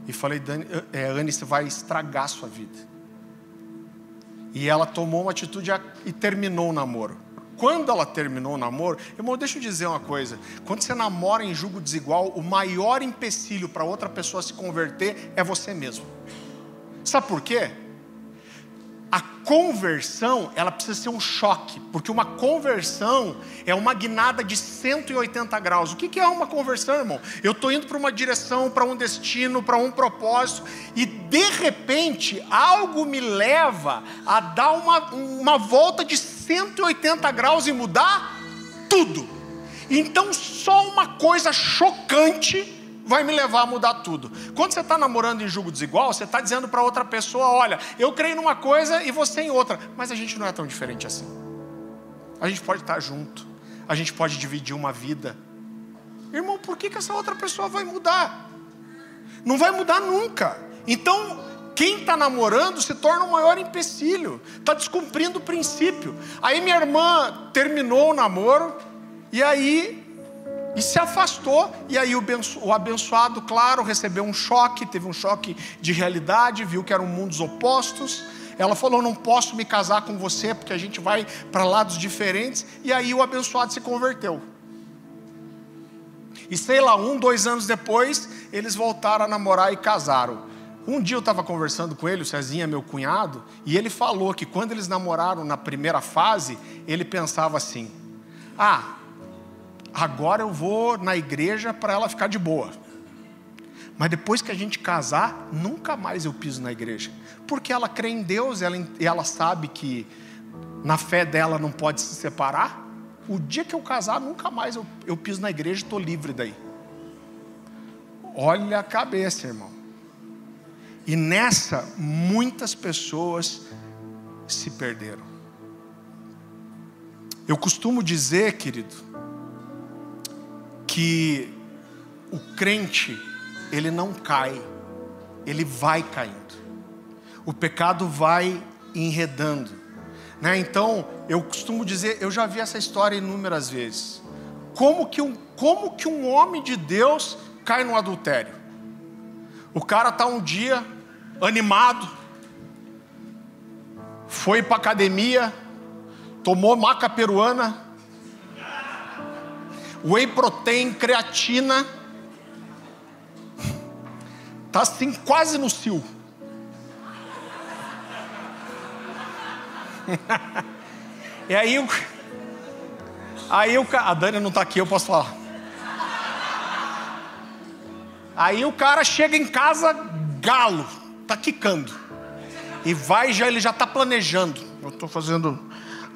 E falei, Dani, é, Anne, você vai estragar a sua vida. E ela tomou uma atitude e terminou o namoro. Quando ela terminou o namoro, irmão, deixa eu dizer uma coisa: quando você namora em julgo desigual, o maior empecilho para outra pessoa se converter é você mesmo. Sabe por quê? A conversão, ela precisa ser um choque, porque uma conversão é uma guinada de 180 graus. O que é uma conversão, irmão? Eu estou indo para uma direção, para um destino, para um propósito, e de repente algo me leva a dar uma, uma volta de 180 graus e mudar tudo. Então, só uma coisa chocante vai me levar a mudar tudo. Quando você está namorando em julgo desigual, você está dizendo para outra pessoa: olha, eu creio numa coisa e você em outra, mas a gente não é tão diferente assim. A gente pode estar junto, a gente pode dividir uma vida. Irmão, por que, que essa outra pessoa vai mudar? Não vai mudar nunca. Então, quem está namorando se torna o maior empecilho, está descumprindo o princípio. Aí minha irmã terminou o namoro, e aí, e se afastou, e aí o abençoado, claro, recebeu um choque, teve um choque de realidade, viu que eram mundos opostos. Ela falou: Não posso me casar com você, porque a gente vai para lados diferentes. E aí o abençoado se converteu. E sei lá, um, dois anos depois, eles voltaram a namorar e casaram. Um dia eu estava conversando com ele, o Cezinha, meu cunhado, e ele falou que quando eles namoraram na primeira fase, ele pensava assim: ah, agora eu vou na igreja para ela ficar de boa. Mas depois que a gente casar, nunca mais eu piso na igreja. Porque ela crê em Deus, ela, ela sabe que na fé dela não pode se separar. O dia que eu casar, nunca mais eu, eu piso na igreja e estou livre daí. Olha a cabeça, irmão. E nessa, muitas pessoas se perderam. Eu costumo dizer, querido, que o crente, ele não cai, ele vai caindo. O pecado vai enredando. Né? Então, eu costumo dizer, eu já vi essa história inúmeras vezes. Como que um, como que um homem de Deus cai no adultério? O cara está um dia animado, foi para academia, tomou maca peruana, whey protein, creatina, tá assim quase no cio. e aí o aí o a Dani não está aqui, eu posso falar. Aí o cara chega em casa galo está quicando. E vai já, ele já está planejando. Eu estou fazendo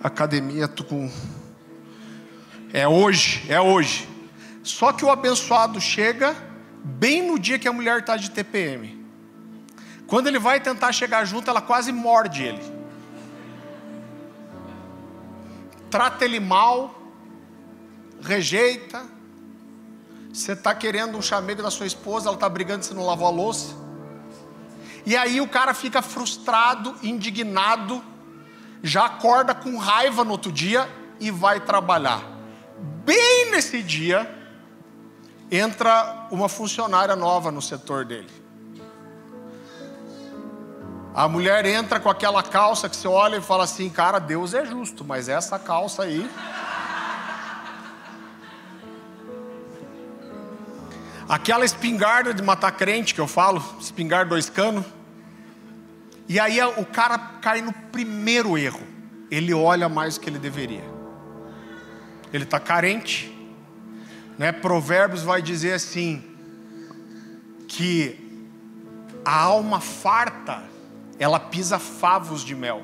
academia, tô com. É hoje, é hoje. Só que o abençoado chega bem no dia que a mulher está de TPM. Quando ele vai tentar chegar junto, ela quase morde ele. Trata ele mal, rejeita. Você está querendo um chamego da sua esposa, ela está brigando se não lavou a louça. E aí o cara fica frustrado, indignado, já acorda com raiva no outro dia e vai trabalhar. Bem nesse dia, entra uma funcionária nova no setor dele. A mulher entra com aquela calça que você olha e fala assim: Cara, Deus é justo, mas essa calça aí. Aquela espingarda de matar crente que eu falo, espingarda dois canos. E aí o cara cai no primeiro erro. Ele olha mais do que ele deveria. Ele está carente. Né? Provérbios vai dizer assim: que a alma farta, ela pisa favos de mel.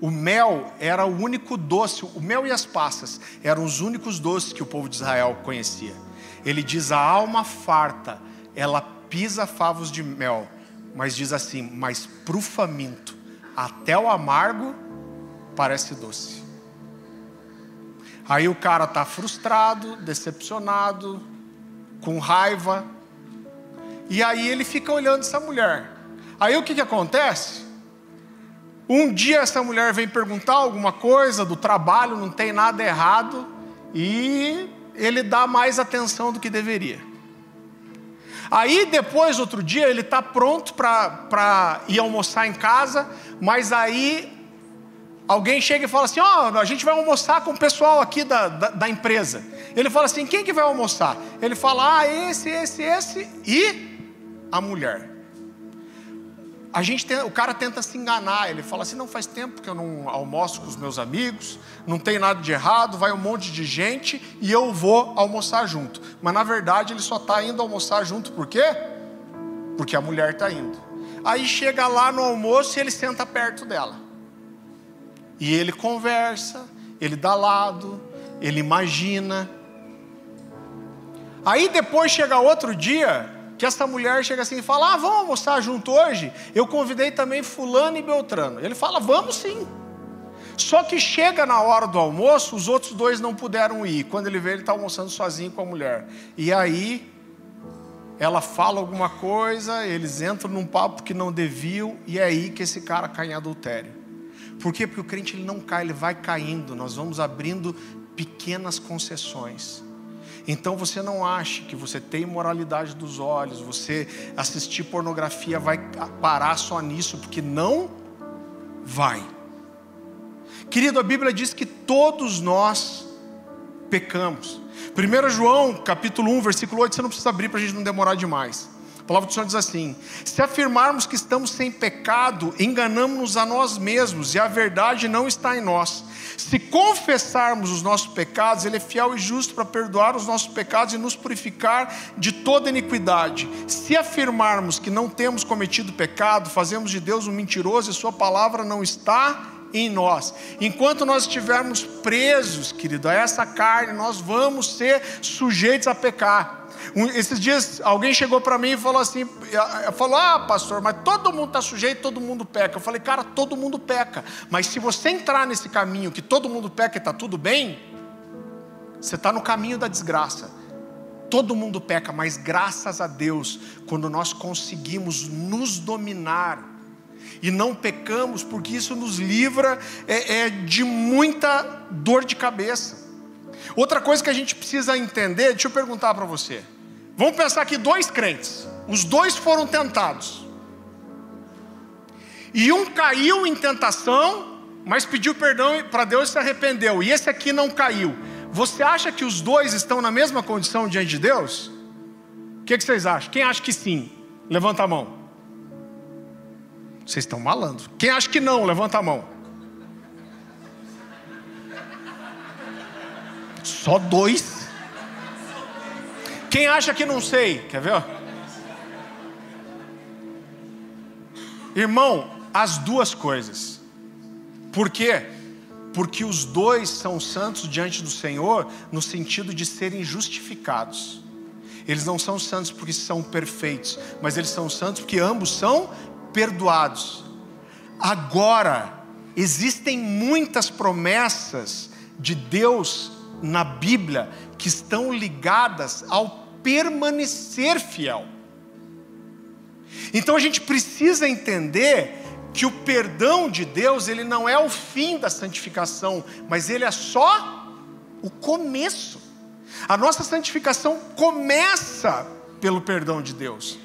O mel era o único doce, o mel e as passas eram os únicos doces que o povo de Israel conhecia. Ele diz: a alma farta, ela pisa favos de mel, mas diz assim: mas para o faminto, até o amargo parece doce. Aí o cara está frustrado, decepcionado, com raiva, e aí ele fica olhando essa mulher. Aí o que, que acontece? Um dia essa mulher vem perguntar alguma coisa do trabalho, não tem nada errado, e ele dá mais atenção do que deveria. Aí depois, outro dia, ele está pronto para ir almoçar em casa, mas aí alguém chega e fala assim: Ó, oh, a gente vai almoçar com o pessoal aqui da, da, da, empresa. Ele fala assim: quem que vai almoçar? Ele fala: ah, esse, esse, esse e a mulher a gente tem, o cara tenta se enganar, ele fala assim: não faz tempo que eu não almoço com os meus amigos, não tem nada de errado, vai um monte de gente e eu vou almoçar junto. Mas na verdade ele só está indo almoçar junto, por quê? Porque a mulher está indo. Aí chega lá no almoço e ele senta perto dela. E ele conversa, ele dá lado, ele imagina. Aí depois chega outro dia, que essa mulher chega assim e fala: Ah, vamos almoçar junto hoje? Eu convidei também Fulano e Beltrano. Ele fala: Vamos sim. Só que chega na hora do almoço, os outros dois não puderam ir. Quando ele vê, ele está almoçando sozinho com a mulher. E aí, ela fala alguma coisa, eles entram num papo que não deviam, e é aí que esse cara cai em adultério. Por quê? Porque o crente ele não cai, ele vai caindo. Nós vamos abrindo pequenas concessões. Então você não ache que você tem imoralidade dos olhos, você assistir pornografia vai parar só nisso, porque não vai. Querido, a Bíblia diz que todos nós pecamos. 1 João, capítulo 1, versículo 8, você não precisa abrir para a gente não demorar demais. A palavra do Senhor diz assim: Se afirmarmos que estamos sem pecado, enganamos-nos a nós mesmos e a verdade não está em nós. Se confessarmos os nossos pecados, Ele é fiel e justo para perdoar os nossos pecados e nos purificar de toda iniquidade. Se afirmarmos que não temos cometido pecado, fazemos de Deus um mentiroso e Sua palavra não está em nós. Enquanto nós estivermos presos, querido, a essa carne, nós vamos ser sujeitos a pecar. Um, esses dias alguém chegou para mim e falou assim: falou, ah, pastor, mas todo mundo está sujeito, todo mundo peca. Eu falei, cara, todo mundo peca. Mas se você entrar nesse caminho que todo mundo peca e está tudo bem, você está no caminho da desgraça. Todo mundo peca, mas graças a Deus, quando nós conseguimos nos dominar e não pecamos, porque isso nos livra é, é, de muita dor de cabeça. Outra coisa que a gente precisa entender, deixa eu perguntar para você. Vamos pensar aqui dois crentes. Os dois foram tentados. E um caiu em tentação, mas pediu perdão para Deus e se arrependeu. E esse aqui não caiu. Você acha que os dois estão na mesma condição diante de Deus? O que, que vocês acham? Quem acha que sim? Levanta a mão. Vocês estão malando. Quem acha que não? Levanta a mão. Só dois. Quem acha que não sei? Quer ver? Irmão, as duas coisas. Por quê? Porque os dois são santos diante do Senhor no sentido de serem justificados. Eles não são santos porque são perfeitos, mas eles são santos porque ambos são perdoados. Agora, existem muitas promessas de Deus na Bíblia que estão ligadas ao permanecer fiel. Então a gente precisa entender que o perdão de Deus, ele não é o fim da santificação, mas ele é só o começo. A nossa santificação começa pelo perdão de Deus.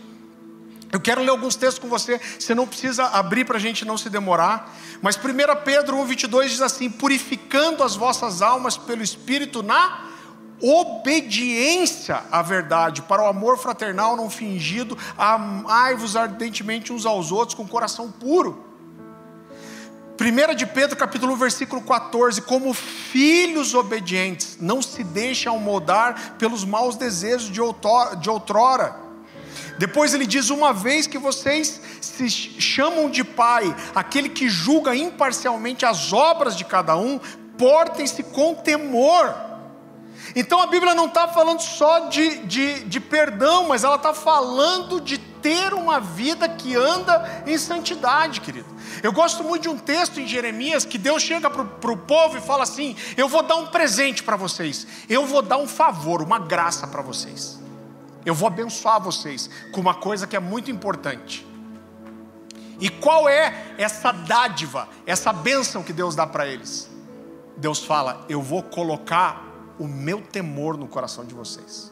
Eu quero ler alguns textos com você, você não precisa abrir para a gente não se demorar. Mas 1 Pedro 1,22 diz assim: Purificando as vossas almas pelo Espírito na obediência à verdade, para o amor fraternal não fingido, amai-vos ardentemente uns aos outros com coração puro. 1 de Pedro capítulo 1, versículo 14, como filhos obedientes, não se deixem moldar pelos maus desejos de outrora depois ele diz: Uma vez que vocês se chamam de pai, aquele que julga imparcialmente as obras de cada um, portem-se com temor. Então a Bíblia não está falando só de, de, de perdão, mas ela está falando de ter uma vida que anda em santidade, querido. Eu gosto muito de um texto em Jeremias que Deus chega para o povo e fala assim: Eu vou dar um presente para vocês, eu vou dar um favor, uma graça para vocês. Eu vou abençoar vocês com uma coisa que é muito importante. E qual é essa dádiva, essa bênção que Deus dá para eles? Deus fala: Eu vou colocar o meu temor no coração de vocês.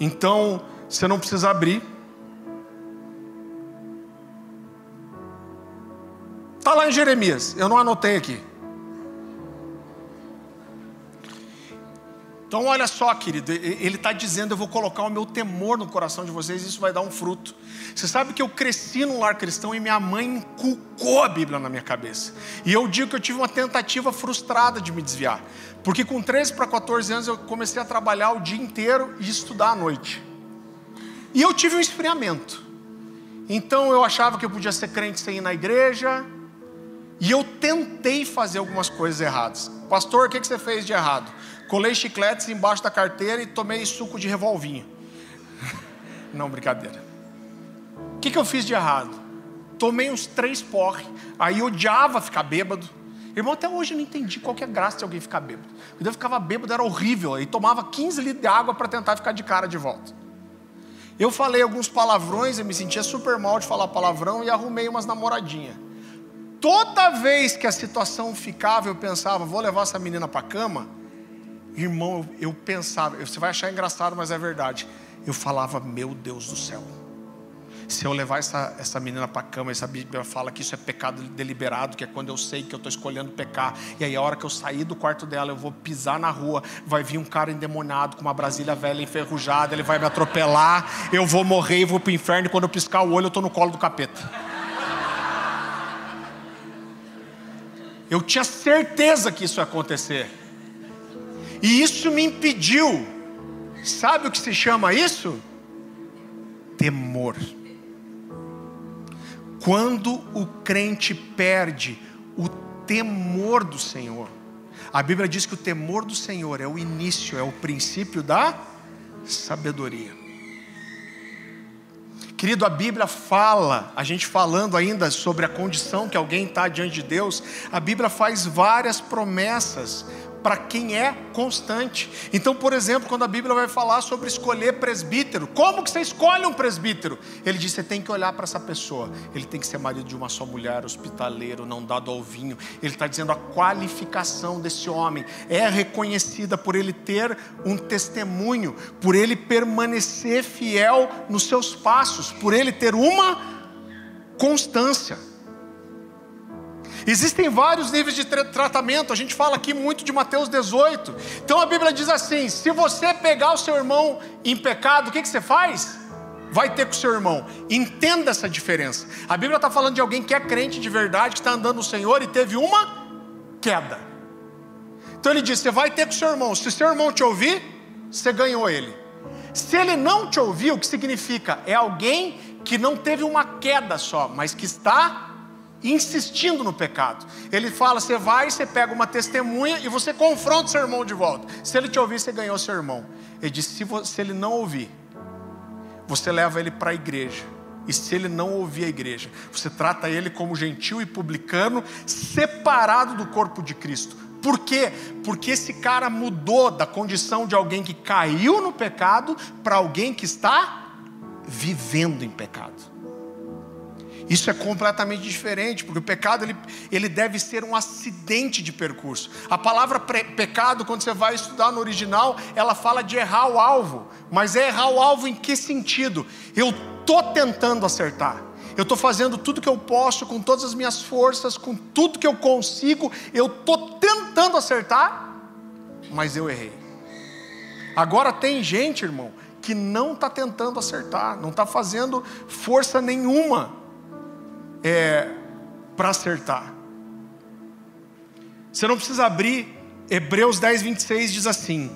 Então, você não precisa abrir. Está lá em Jeremias, eu não anotei aqui. Então, olha só, querido, ele está dizendo: Eu vou colocar o meu temor no coração de vocês, isso vai dar um fruto. Você sabe que eu cresci num lar cristão e minha mãe inculcou a Bíblia na minha cabeça. E eu digo que eu tive uma tentativa frustrada de me desviar, porque com 13 para 14 anos eu comecei a trabalhar o dia inteiro e estudar à noite. E eu tive um esfriamento. Então eu achava que eu podia ser crente sem ir na igreja, e eu tentei fazer algumas coisas erradas. Pastor, o que você fez de errado? Colei chicletes embaixo da carteira e tomei suco de revolvinho. Não, brincadeira. O que, que eu fiz de errado? Tomei uns três porre, aí odiava ficar bêbado. Irmão, até hoje eu não entendi qual que é a graça de alguém ficar bêbado. Quando eu ficava bêbado era horrível, aí tomava 15 litros de água para tentar ficar de cara de volta. Eu falei alguns palavrões, eu me sentia super mal de falar palavrão e arrumei umas namoradinhas. Toda vez que a situação ficava, eu pensava, vou levar essa menina para cama, Irmão, eu, pensava, você vai achar engraçado, mas é verdade. Eu falava, meu Deus do céu. Se eu levar essa, essa menina para a cama, essa Bíblia fala que isso é pecado deliberado, que é quando eu sei que eu estou escolhendo pecar. E aí, a hora que eu sair do quarto dela, eu vou pisar na rua, vai vir um cara endemoniado com uma Brasília velha enferrujada, ele vai me atropelar, eu vou morrer e vou para o inferno. E quando eu piscar o olho, eu estou no colo do capeta. Eu tinha certeza que isso ia acontecer. E isso me impediu. Sabe o que se chama isso? Temor. Quando o crente perde o temor do Senhor, a Bíblia diz que o temor do Senhor é o início, é o princípio da sabedoria. Querido, a Bíblia fala, a gente falando ainda sobre a condição que alguém está diante de Deus, a Bíblia faz várias promessas para quem é constante. Então, por exemplo, quando a Bíblia vai falar sobre escolher presbítero, como que você escolhe um presbítero? Ele diz: você tem que olhar para essa pessoa, ele tem que ser marido de uma só mulher, hospitaleiro, não dado ao vinho. Ele está dizendo a qualificação desse homem é reconhecida por ele ter um testemunho, por ele permanecer fiel nos seus passos, por ele ter uma constância. Existem vários níveis de tra tratamento, a gente fala aqui muito de Mateus 18. Então a Bíblia diz assim: se você pegar o seu irmão em pecado, o que, que você faz? Vai ter com o seu irmão. Entenda essa diferença. A Bíblia está falando de alguém que é crente de verdade, que está andando no Senhor e teve uma queda. Então ele diz: você vai ter com o seu irmão. Se o seu irmão te ouvir, você ganhou ele. Se ele não te ouvir, o que significa? É alguém que não teve uma queda só, mas que está insistindo no pecado. Ele fala: você vai, você pega uma testemunha e você confronta seu irmão de volta. Se ele te ouvir, você ganhou seu irmão. Ele disse: se, se ele não ouvir, você leva ele para a igreja. E se ele não ouvir a igreja, você trata ele como gentil e publicano, separado do corpo de Cristo. Por quê? Porque esse cara mudou da condição de alguém que caiu no pecado para alguém que está vivendo em pecado. Isso é completamente diferente, porque o pecado ele, ele deve ser um acidente de percurso. A palavra pecado, quando você vai estudar no original, ela fala de errar o alvo. Mas é errar o alvo em que sentido? Eu estou tentando acertar. Eu estou fazendo tudo que eu posso, com todas as minhas forças, com tudo que eu consigo. Eu estou tentando acertar, mas eu errei. Agora tem gente, irmão, que não está tentando acertar, não está fazendo força nenhuma é, para acertar. Você não precisa abrir, Hebreus 10, 26 diz assim: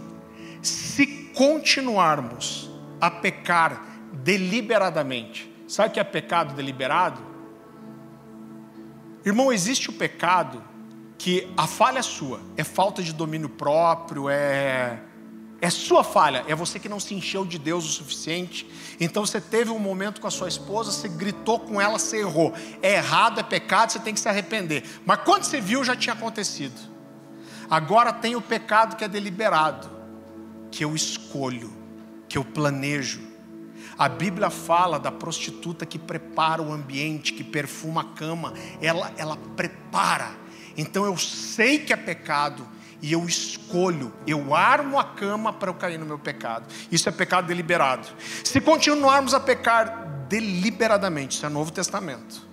se continuarmos a pecar deliberadamente, sabe o que é pecado deliberado? Irmão, existe o pecado que a falha é sua, é falta de domínio próprio, é é sua falha, é você que não se encheu de Deus o suficiente. Então você teve um momento com a sua esposa, você gritou com ela, você errou. É errado, é pecado, você tem que se arrepender. Mas quando você viu, já tinha acontecido. Agora tem o pecado que é deliberado, que eu escolho, que eu planejo. A Bíblia fala da prostituta que prepara o ambiente, que perfuma a cama. Ela, ela prepara. Então eu sei que é pecado e eu escolho, eu armo a cama para eu cair no meu pecado. Isso é pecado deliberado. Se continuarmos a pecar deliberadamente, isso é Novo Testamento.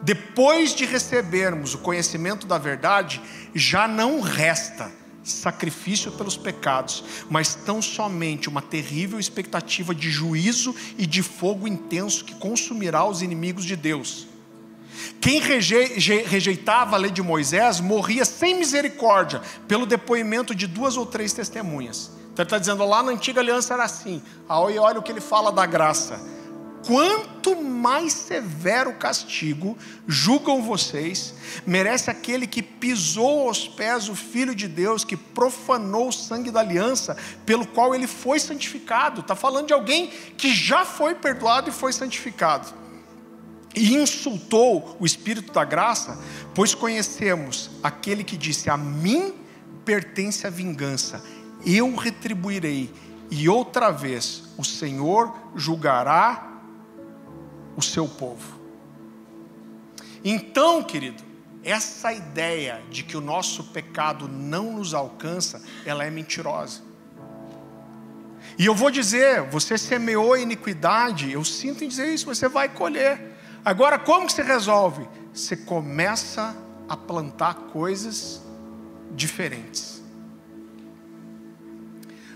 Depois de recebermos o conhecimento da verdade, já não resta sacrifício pelos pecados, mas tão somente uma terrível expectativa de juízo e de fogo intenso que consumirá os inimigos de Deus. Quem rejeitava a lei de Moisés morria sem misericórdia, pelo depoimento de duas ou três testemunhas. Então ele está dizendo, lá na antiga aliança era assim. Aí olha o que ele fala da graça. Quanto mais severo castigo, julgam vocês, merece aquele que pisou aos pés o Filho de Deus, que profanou o sangue da aliança, pelo qual ele foi santificado. Está falando de alguém que já foi perdoado e foi santificado e insultou o Espírito da graça, pois conhecemos aquele que disse: A mim pertence a vingança, eu retribuirei, e outra vez o Senhor julgará o seu povo. Então, querido, essa ideia de que o nosso pecado não nos alcança, ela é mentirosa. E eu vou dizer, você semeou iniquidade, eu sinto em dizer isso, você vai colher. Agora, como que se resolve? Você começa a plantar coisas diferentes.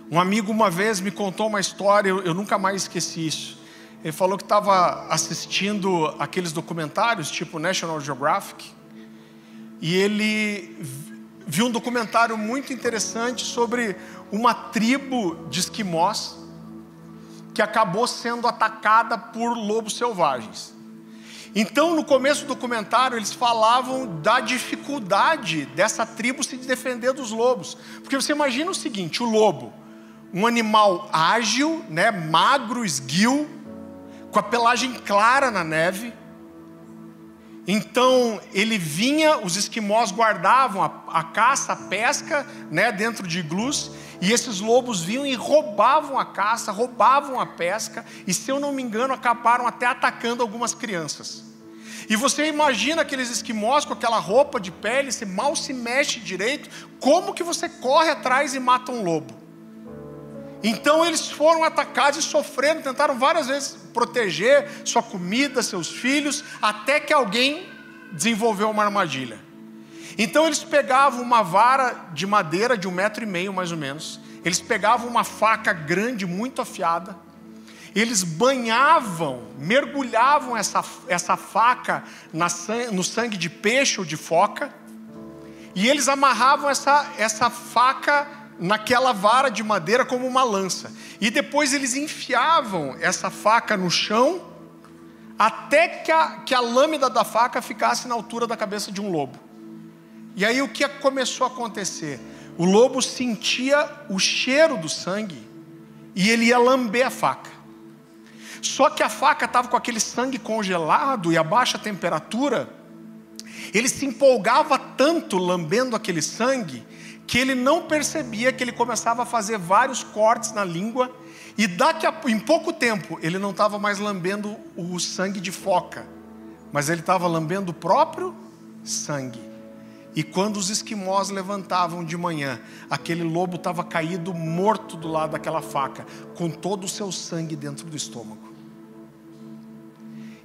Um amigo uma vez me contou uma história, eu, eu nunca mais esqueci isso. Ele falou que estava assistindo aqueles documentários, tipo National Geographic, e ele viu um documentário muito interessante sobre uma tribo de esquimós que acabou sendo atacada por lobos selvagens. Então, no começo do documentário, eles falavam da dificuldade dessa tribo se defender dos lobos. Porque você imagina o seguinte: o lobo, um animal ágil, né, magro, esguio, com a pelagem clara na neve. Então ele vinha, os esquimós guardavam a, a caça, a pesca, né, dentro de iglus, e esses lobos vinham e roubavam a caça, roubavam a pesca, e se eu não me engano, acabaram até atacando algumas crianças. E você imagina aqueles esquimós com aquela roupa de pele, você mal se mexe direito, como que você corre atrás e mata um lobo? Então eles foram atacados e sofreram, tentaram várias vezes proteger sua comida, seus filhos, até que alguém desenvolveu uma armadilha. Então eles pegavam uma vara de madeira de um metro e meio mais ou menos, eles pegavam uma faca grande, muito afiada, eles banhavam, mergulhavam essa, essa faca na, no sangue de peixe ou de foca, e eles amarravam essa, essa faca naquela vara de madeira como uma lança, e depois eles enfiavam essa faca no chão, até que a, que a lâmina da faca ficasse na altura da cabeça de um lobo. E aí o que começou a acontecer? O lobo sentia o cheiro do sangue e ele ia lamber a faca. Só que a faca estava com aquele sangue congelado e a baixa temperatura, Ele se empolgava tanto lambendo aquele sangue que ele não percebia que ele começava a fazer vários cortes na língua e daqui a, em pouco tempo ele não estava mais lambendo o sangue de foca, mas ele estava lambendo o próprio sangue. E quando os esquimós levantavam de manhã, aquele lobo estava caído morto do lado daquela faca, com todo o seu sangue dentro do estômago.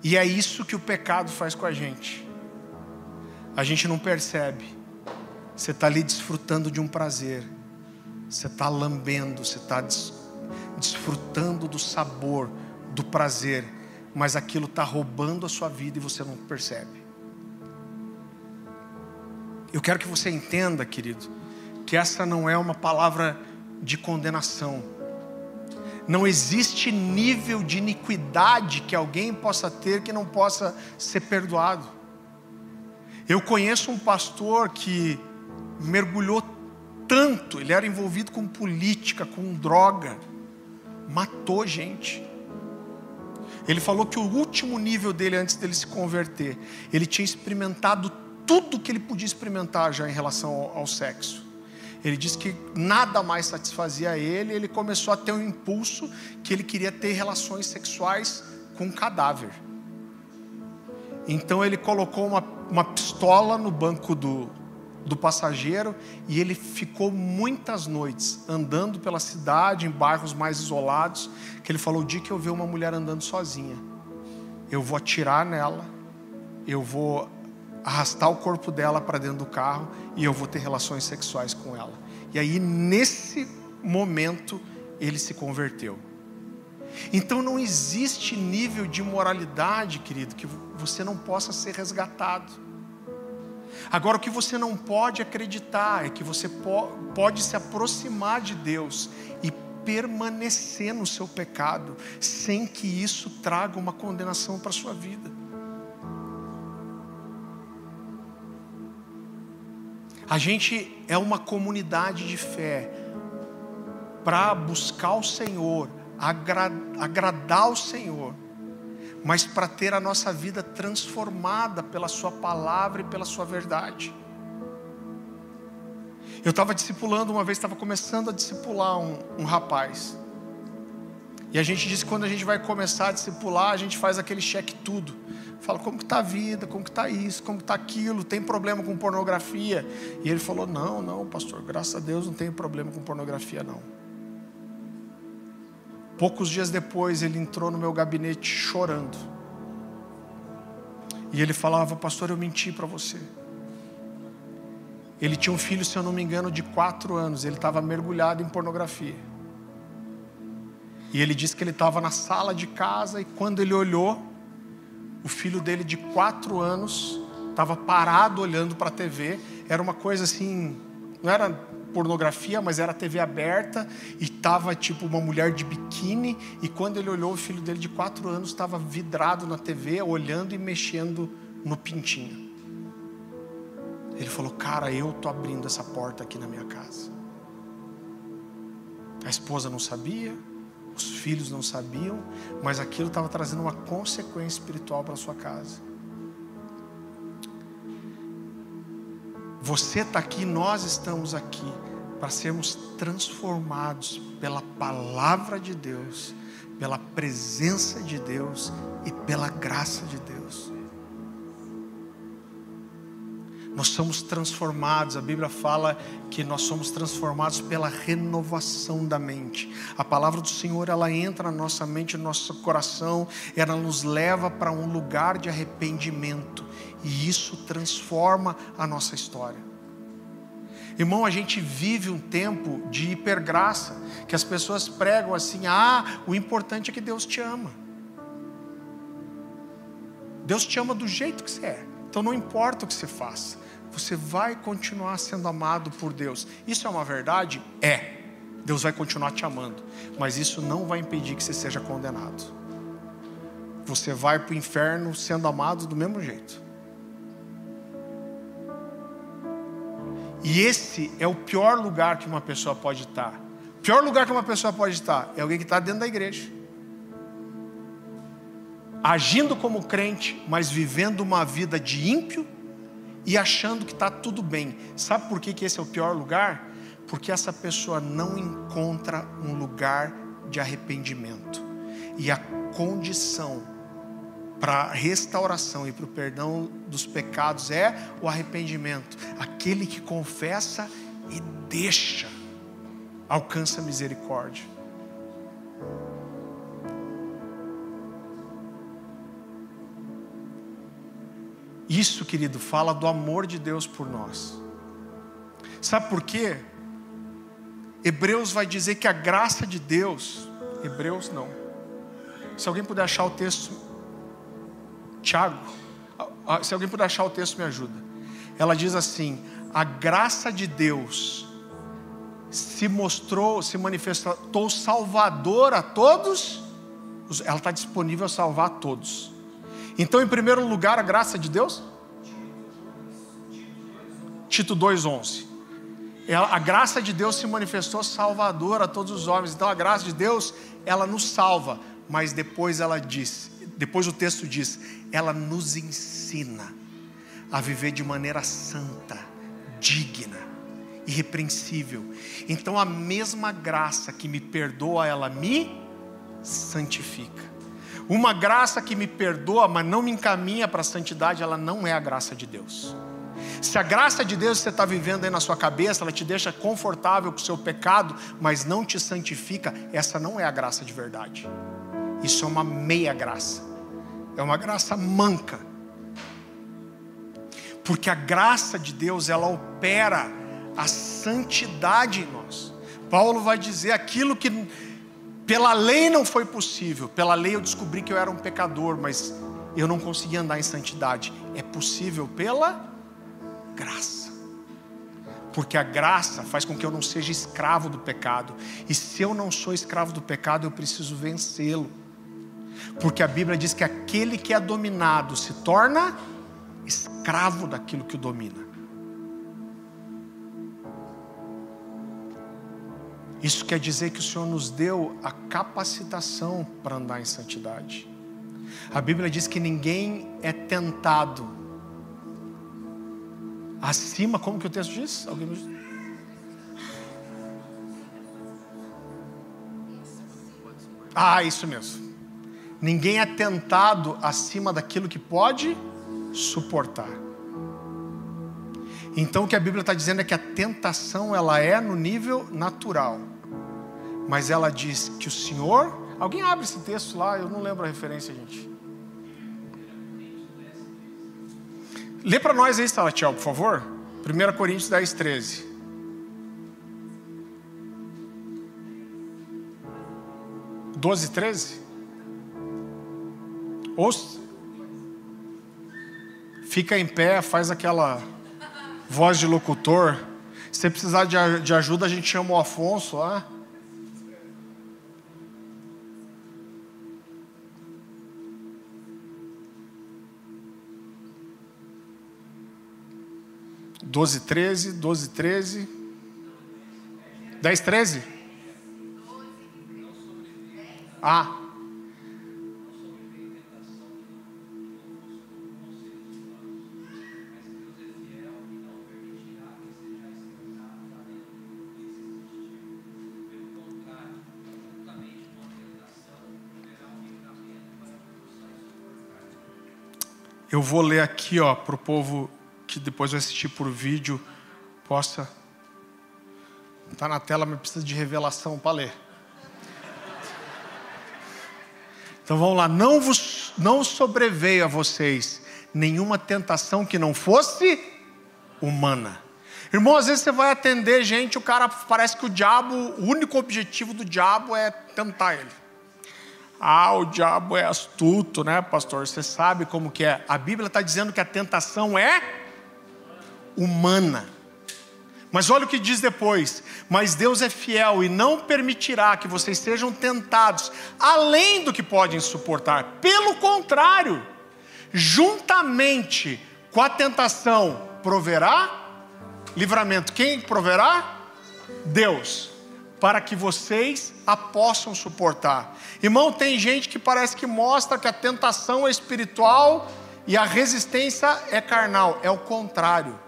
E é isso que o pecado faz com a gente. A gente não percebe. Você está ali desfrutando de um prazer, você está lambendo, você está des desfrutando do sabor, do prazer, mas aquilo está roubando a sua vida e você não percebe. Eu quero que você entenda, querido, que essa não é uma palavra de condenação. Não existe nível de iniquidade que alguém possa ter que não possa ser perdoado. Eu conheço um pastor que mergulhou tanto, ele era envolvido com política, com droga, matou gente. Ele falou que o último nível dele antes dele se converter, ele tinha experimentado tudo que ele podia experimentar já em relação ao, ao sexo. Ele disse que nada mais satisfazia ele, ele começou a ter um impulso que ele queria ter relações sexuais com um cadáver. Então ele colocou uma, uma pistola no banco do, do passageiro e ele ficou muitas noites andando pela cidade, em bairros mais isolados, que ele falou: o dia que eu ver uma mulher andando sozinha, eu vou atirar nela, eu vou arrastar o corpo dela para dentro do carro e eu vou ter relações sexuais com ela. E aí, nesse momento, ele se converteu. Então não existe nível de moralidade, querido, que você não possa ser resgatado. Agora, o que você não pode acreditar é que você pode se aproximar de Deus e permanecer no seu pecado, sem que isso traga uma condenação para a sua vida. A gente é uma comunidade de fé para buscar o Senhor, agra agradar o Senhor, mas para ter a nossa vida transformada pela Sua palavra e pela Sua verdade. Eu estava discipulando uma vez, estava começando a discipular um, um rapaz. E a gente disse que quando a gente vai começar a discipular, a gente faz aquele cheque tudo. Fala como que está a vida, como que está isso, como que está aquilo, tem problema com pornografia. E ele falou: Não, não, pastor, graças a Deus não tenho problema com pornografia, não. Poucos dias depois ele entrou no meu gabinete chorando. E ele falava: Pastor, eu menti para você. Ele tinha um filho, se eu não me engano, de quatro anos. Ele estava mergulhado em pornografia. E ele disse que ele estava na sala de casa e quando ele olhou, o filho dele de quatro anos estava parado olhando para a TV. Era uma coisa assim, não era pornografia, mas era TV aberta e estava tipo uma mulher de biquíni. E quando ele olhou, o filho dele de quatro anos estava vidrado na TV, olhando e mexendo no pintinho. Ele falou: Cara, eu tô abrindo essa porta aqui na minha casa. A esposa não sabia, os filhos não sabiam, mas aquilo estava trazendo uma consequência espiritual para sua casa. Você está aqui, nós estamos aqui para sermos transformados pela palavra de Deus, pela presença de Deus e pela graça de Deus. Nós somos transformados, a Bíblia fala que nós somos transformados pela renovação da mente. A palavra do Senhor, ela entra na nossa mente, no nosso coração, ela nos leva para um lugar de arrependimento, e isso transforma a nossa história. Irmão, a gente vive um tempo de hipergraça, que as pessoas pregam assim: ah, o importante é que Deus te ama. Deus te ama do jeito que você é. Então não importa o que você faça, você vai continuar sendo amado por Deus. Isso é uma verdade? É. Deus vai continuar te amando, mas isso não vai impedir que você seja condenado. Você vai para o inferno sendo amado do mesmo jeito. E esse é o pior lugar que uma pessoa pode estar. O pior lugar que uma pessoa pode estar é alguém que está dentro da igreja agindo como crente, mas vivendo uma vida de ímpio e achando que está tudo bem. Sabe por que, que esse é o pior lugar? Porque essa pessoa não encontra um lugar de arrependimento. E a condição para restauração e para o perdão dos pecados é o arrependimento. Aquele que confessa e deixa, alcança misericórdia. Isso, querido, fala do amor de Deus por nós. Sabe por quê? Hebreus vai dizer que a graça de Deus, Hebreus não. Se alguém puder achar o texto, Tiago, se alguém puder achar o texto, me ajuda. Ela diz assim: a graça de Deus se mostrou, se manifestou salvador a todos, ela está disponível a salvar a todos. Então, em primeiro lugar, a graça de Deus? Tito 2,11. A graça de Deus se manifestou salvadora a todos os homens. Então, a graça de Deus, ela nos salva. Mas depois ela diz, depois o texto diz, ela nos ensina a viver de maneira santa, digna, irrepreensível. Então, a mesma graça que me perdoa, ela me santifica. Uma graça que me perdoa, mas não me encaminha para a santidade, ela não é a graça de Deus. Se a graça de Deus você está vivendo aí na sua cabeça, ela te deixa confortável com o seu pecado, mas não te santifica, essa não é a graça de verdade. Isso é uma meia graça, é uma graça manca. Porque a graça de Deus, ela opera a santidade em nós. Paulo vai dizer aquilo que pela lei não foi possível. Pela lei eu descobri que eu era um pecador, mas eu não conseguia andar em santidade. É possível pela graça. Porque a graça faz com que eu não seja escravo do pecado. E se eu não sou escravo do pecado, eu preciso vencê-lo. Porque a Bíblia diz que aquele que é dominado se torna escravo daquilo que o domina. Isso quer dizer que o Senhor nos deu a capacitação para andar em santidade. A Bíblia diz que ninguém é tentado acima, como que o texto diz? Alguém me diz? Ah, isso mesmo. Ninguém é tentado acima daquilo que pode suportar. Então o que a Bíblia está dizendo é que a tentação ela é no nível natural mas ela diz que o Senhor. Alguém abre esse texto lá, eu não lembro a referência, gente. Lê para nós aí, Salatiel, por favor. 1 Coríntios 10, 13. Doze, treze? Ou fica em pé, faz aquela voz de locutor. Se precisar de, de ajuda, a gente chama o Afonso lá. 12, 13, 12, 13. 10, 13? Ah. Eu vou ler aqui, ó, para o povo que depois vai assistir por vídeo possa estar tá na tela, mas precisa de revelação para ler. Então vamos lá, não vos não sobreveio a vocês nenhuma tentação que não fosse humana. Irmão, às vezes você vai atender gente, o cara parece que o diabo, o único objetivo do diabo é tentar ele. Ah, o diabo é astuto, né, pastor? Você sabe como que é. A Bíblia está dizendo que a tentação é humana. Mas olha o que diz depois: Mas Deus é fiel e não permitirá que vocês sejam tentados além do que podem suportar. Pelo contrário, juntamente com a tentação, proverá livramento. Quem proverá? Deus, para que vocês a possam suportar. Irmão, tem gente que parece que mostra que a tentação é espiritual E a resistência é carnal, é o contrário.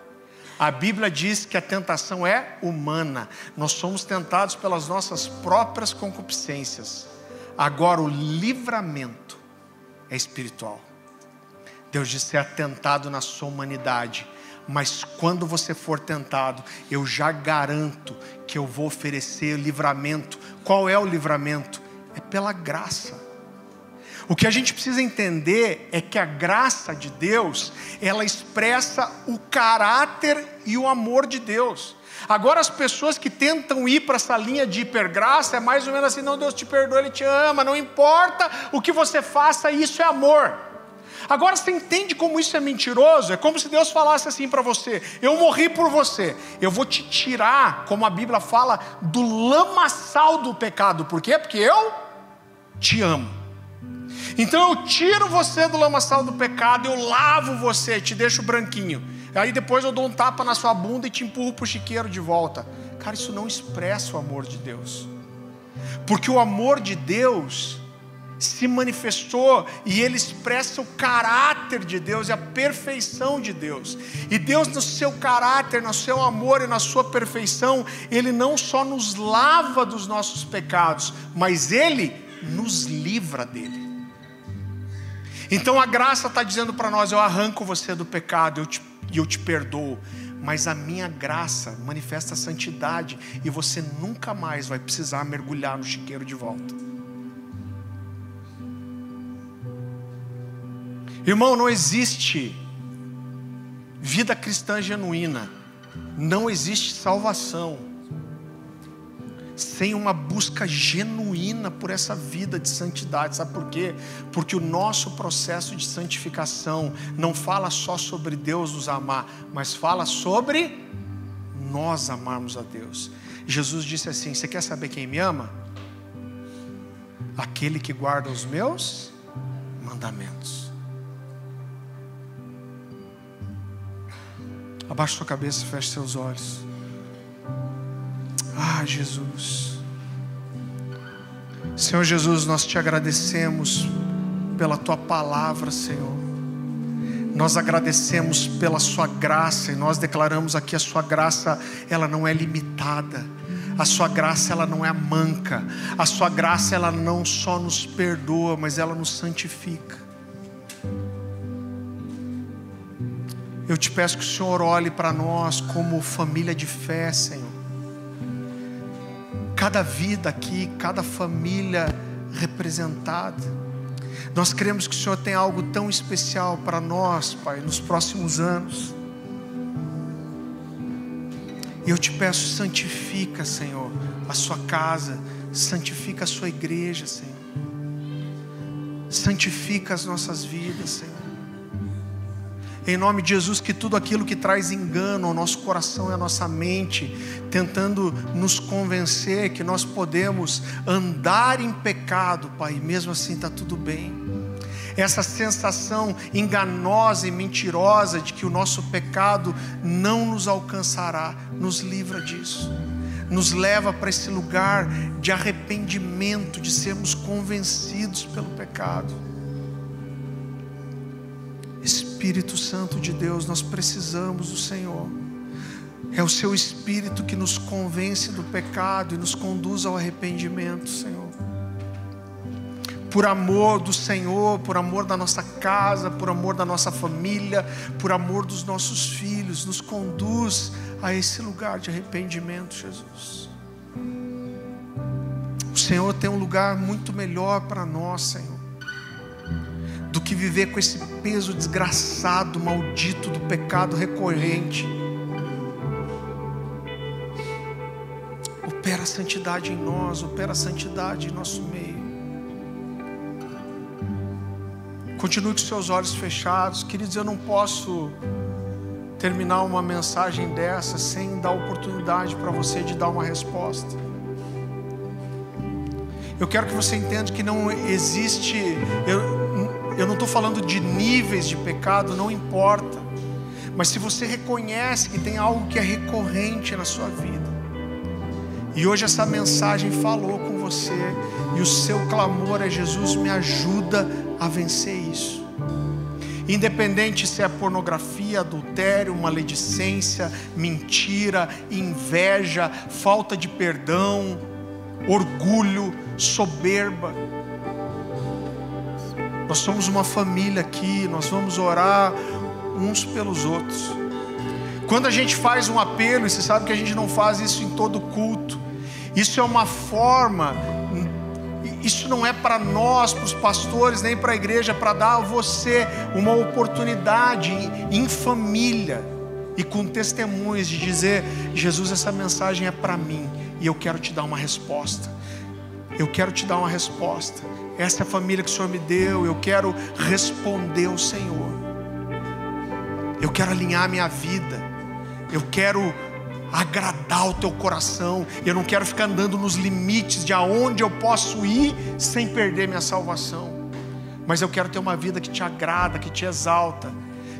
A Bíblia diz que a tentação é humana. Nós somos tentados pelas nossas próprias concupiscências. Agora o livramento é espiritual. Deus disse: é tentado na sua humanidade, mas quando você for tentado, eu já garanto que eu vou oferecer livramento. Qual é o livramento? É pela graça. O que a gente precisa entender é que a graça de Deus, ela expressa o caráter e o amor de Deus. Agora, as pessoas que tentam ir para essa linha de hipergraça, é mais ou menos assim: não, Deus te perdoa, Ele te ama, não importa o que você faça, isso é amor. Agora você entende como isso é mentiroso? É como se Deus falasse assim para você: Eu morri por você, eu vou te tirar, como a Bíblia fala, do lamaçal do pecado. Por quê? Porque eu te amo. Então eu tiro você do lamaçal do pecado, eu lavo você, te deixo branquinho. Aí depois eu dou um tapa na sua bunda e te empurro para o chiqueiro de volta. Cara, isso não expressa o amor de Deus. Porque o amor de Deus se manifestou e ele expressa o caráter de Deus e a perfeição de Deus. E Deus, no seu caráter, no seu amor e na sua perfeição, ele não só nos lava dos nossos pecados, mas ele nos livra dele. Então a graça está dizendo para nós: eu arranco você do pecado eu te, e eu te perdoo. Mas a minha graça manifesta a santidade e você nunca mais vai precisar mergulhar no chiqueiro de volta. Irmão, não existe vida cristã genuína, não existe salvação sem uma busca genuína por essa vida de santidade. Sabe por quê? Porque o nosso processo de santificação não fala só sobre Deus nos amar, mas fala sobre nós amarmos a Deus. Jesus disse assim: Você quer saber quem me ama? Aquele que guarda os meus mandamentos. Abaixe sua cabeça feche seus olhos. Ah, Jesus. Senhor Jesus, nós te agradecemos pela tua palavra, Senhor. Nós agradecemos pela sua graça e nós declaramos aqui a sua graça, ela não é limitada. A sua graça ela não é manca. A sua graça ela não só nos perdoa, mas ela nos santifica. Eu te peço que o Senhor olhe para nós como família de fé, Senhor cada vida aqui, cada família representada. Nós queremos que o Senhor tenha algo tão especial para nós, Pai, nos próximos anos. E eu te peço, santifica, Senhor, a sua casa, santifica a sua igreja, Senhor. Santifica as nossas vidas, Senhor. Em nome de Jesus, que tudo aquilo que traz engano ao nosso coração e à nossa mente, tentando nos convencer que nós podemos andar em pecado, Pai, mesmo assim está tudo bem. Essa sensação enganosa e mentirosa de que o nosso pecado não nos alcançará, nos livra disso nos leva para esse lugar de arrependimento, de sermos convencidos pelo pecado. Espírito Santo de Deus, nós precisamos do Senhor. É o Seu Espírito que nos convence do pecado e nos conduz ao arrependimento, Senhor. Por amor do Senhor, por amor da nossa casa, por amor da nossa família, por amor dos nossos filhos, nos conduz a esse lugar de arrependimento, Jesus. O Senhor tem um lugar muito melhor para nós, Senhor do que viver com esse peso desgraçado, maldito do pecado recorrente. Opera a santidade em nós, opera a santidade em nosso meio. Continue com seus olhos fechados, queridos. Eu não posso terminar uma mensagem dessa sem dar oportunidade para você de dar uma resposta. Eu quero que você entenda que não existe. Eu, eu não estou falando de níveis de pecado, não importa. Mas se você reconhece que tem algo que é recorrente na sua vida, e hoje essa mensagem falou com você, e o seu clamor é: Jesus, me ajuda a vencer isso. independente se é pornografia, adultério, maledicência, mentira, inveja, falta de perdão, orgulho, soberba. Nós somos uma família aqui, nós vamos orar uns pelos outros. Quando a gente faz um apelo, e você sabe que a gente não faz isso em todo culto, isso é uma forma, isso não é para nós, para os pastores, nem para a igreja, para dar a você uma oportunidade em família e com testemunhos de dizer: Jesus, essa mensagem é para mim e eu quero te dar uma resposta. Eu quero te dar uma resposta. Essa é a família que o Senhor me deu, eu quero responder ao Senhor. Eu quero alinhar minha vida. Eu quero agradar o teu coração. Eu não quero ficar andando nos limites de aonde eu posso ir sem perder minha salvação. Mas eu quero ter uma vida que te agrada, que te exalta.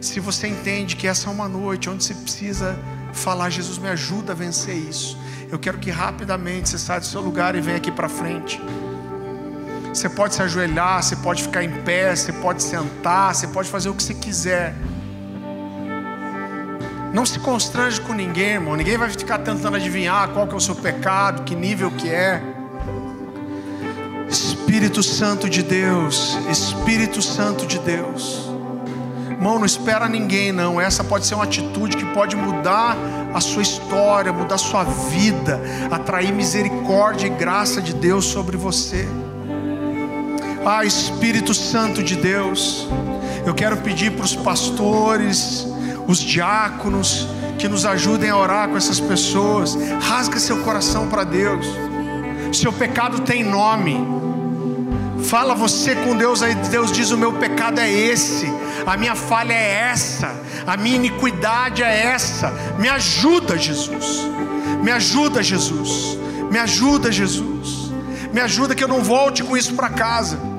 Se você entende que essa é uma noite onde você precisa falar, Jesus me ajuda a vencer isso. Eu quero que rapidamente você saia do seu lugar e venha aqui para frente. Você pode se ajoelhar, você pode ficar em pé, você pode sentar, você pode fazer o que você quiser. Não se constrange com ninguém, irmão. Ninguém vai ficar tentando adivinhar qual que é o seu pecado, que nível que é. Espírito Santo de Deus, Espírito Santo de Deus. Irmão, não espera ninguém, não. Essa pode ser uma atitude que pode mudar a sua história, mudar a sua vida, atrair misericórdia e graça de Deus sobre você. Ah, Espírito Santo de Deus, eu quero pedir para os pastores, os diáconos, que nos ajudem a orar com essas pessoas. Rasga seu coração para Deus. Seu pecado tem nome. Fala você com Deus aí. Deus diz: O meu pecado é esse, a minha falha é essa, a minha iniquidade é essa. Me ajuda, Jesus. Me ajuda, Jesus. Me ajuda, Jesus. Me ajuda que eu não volte com isso para casa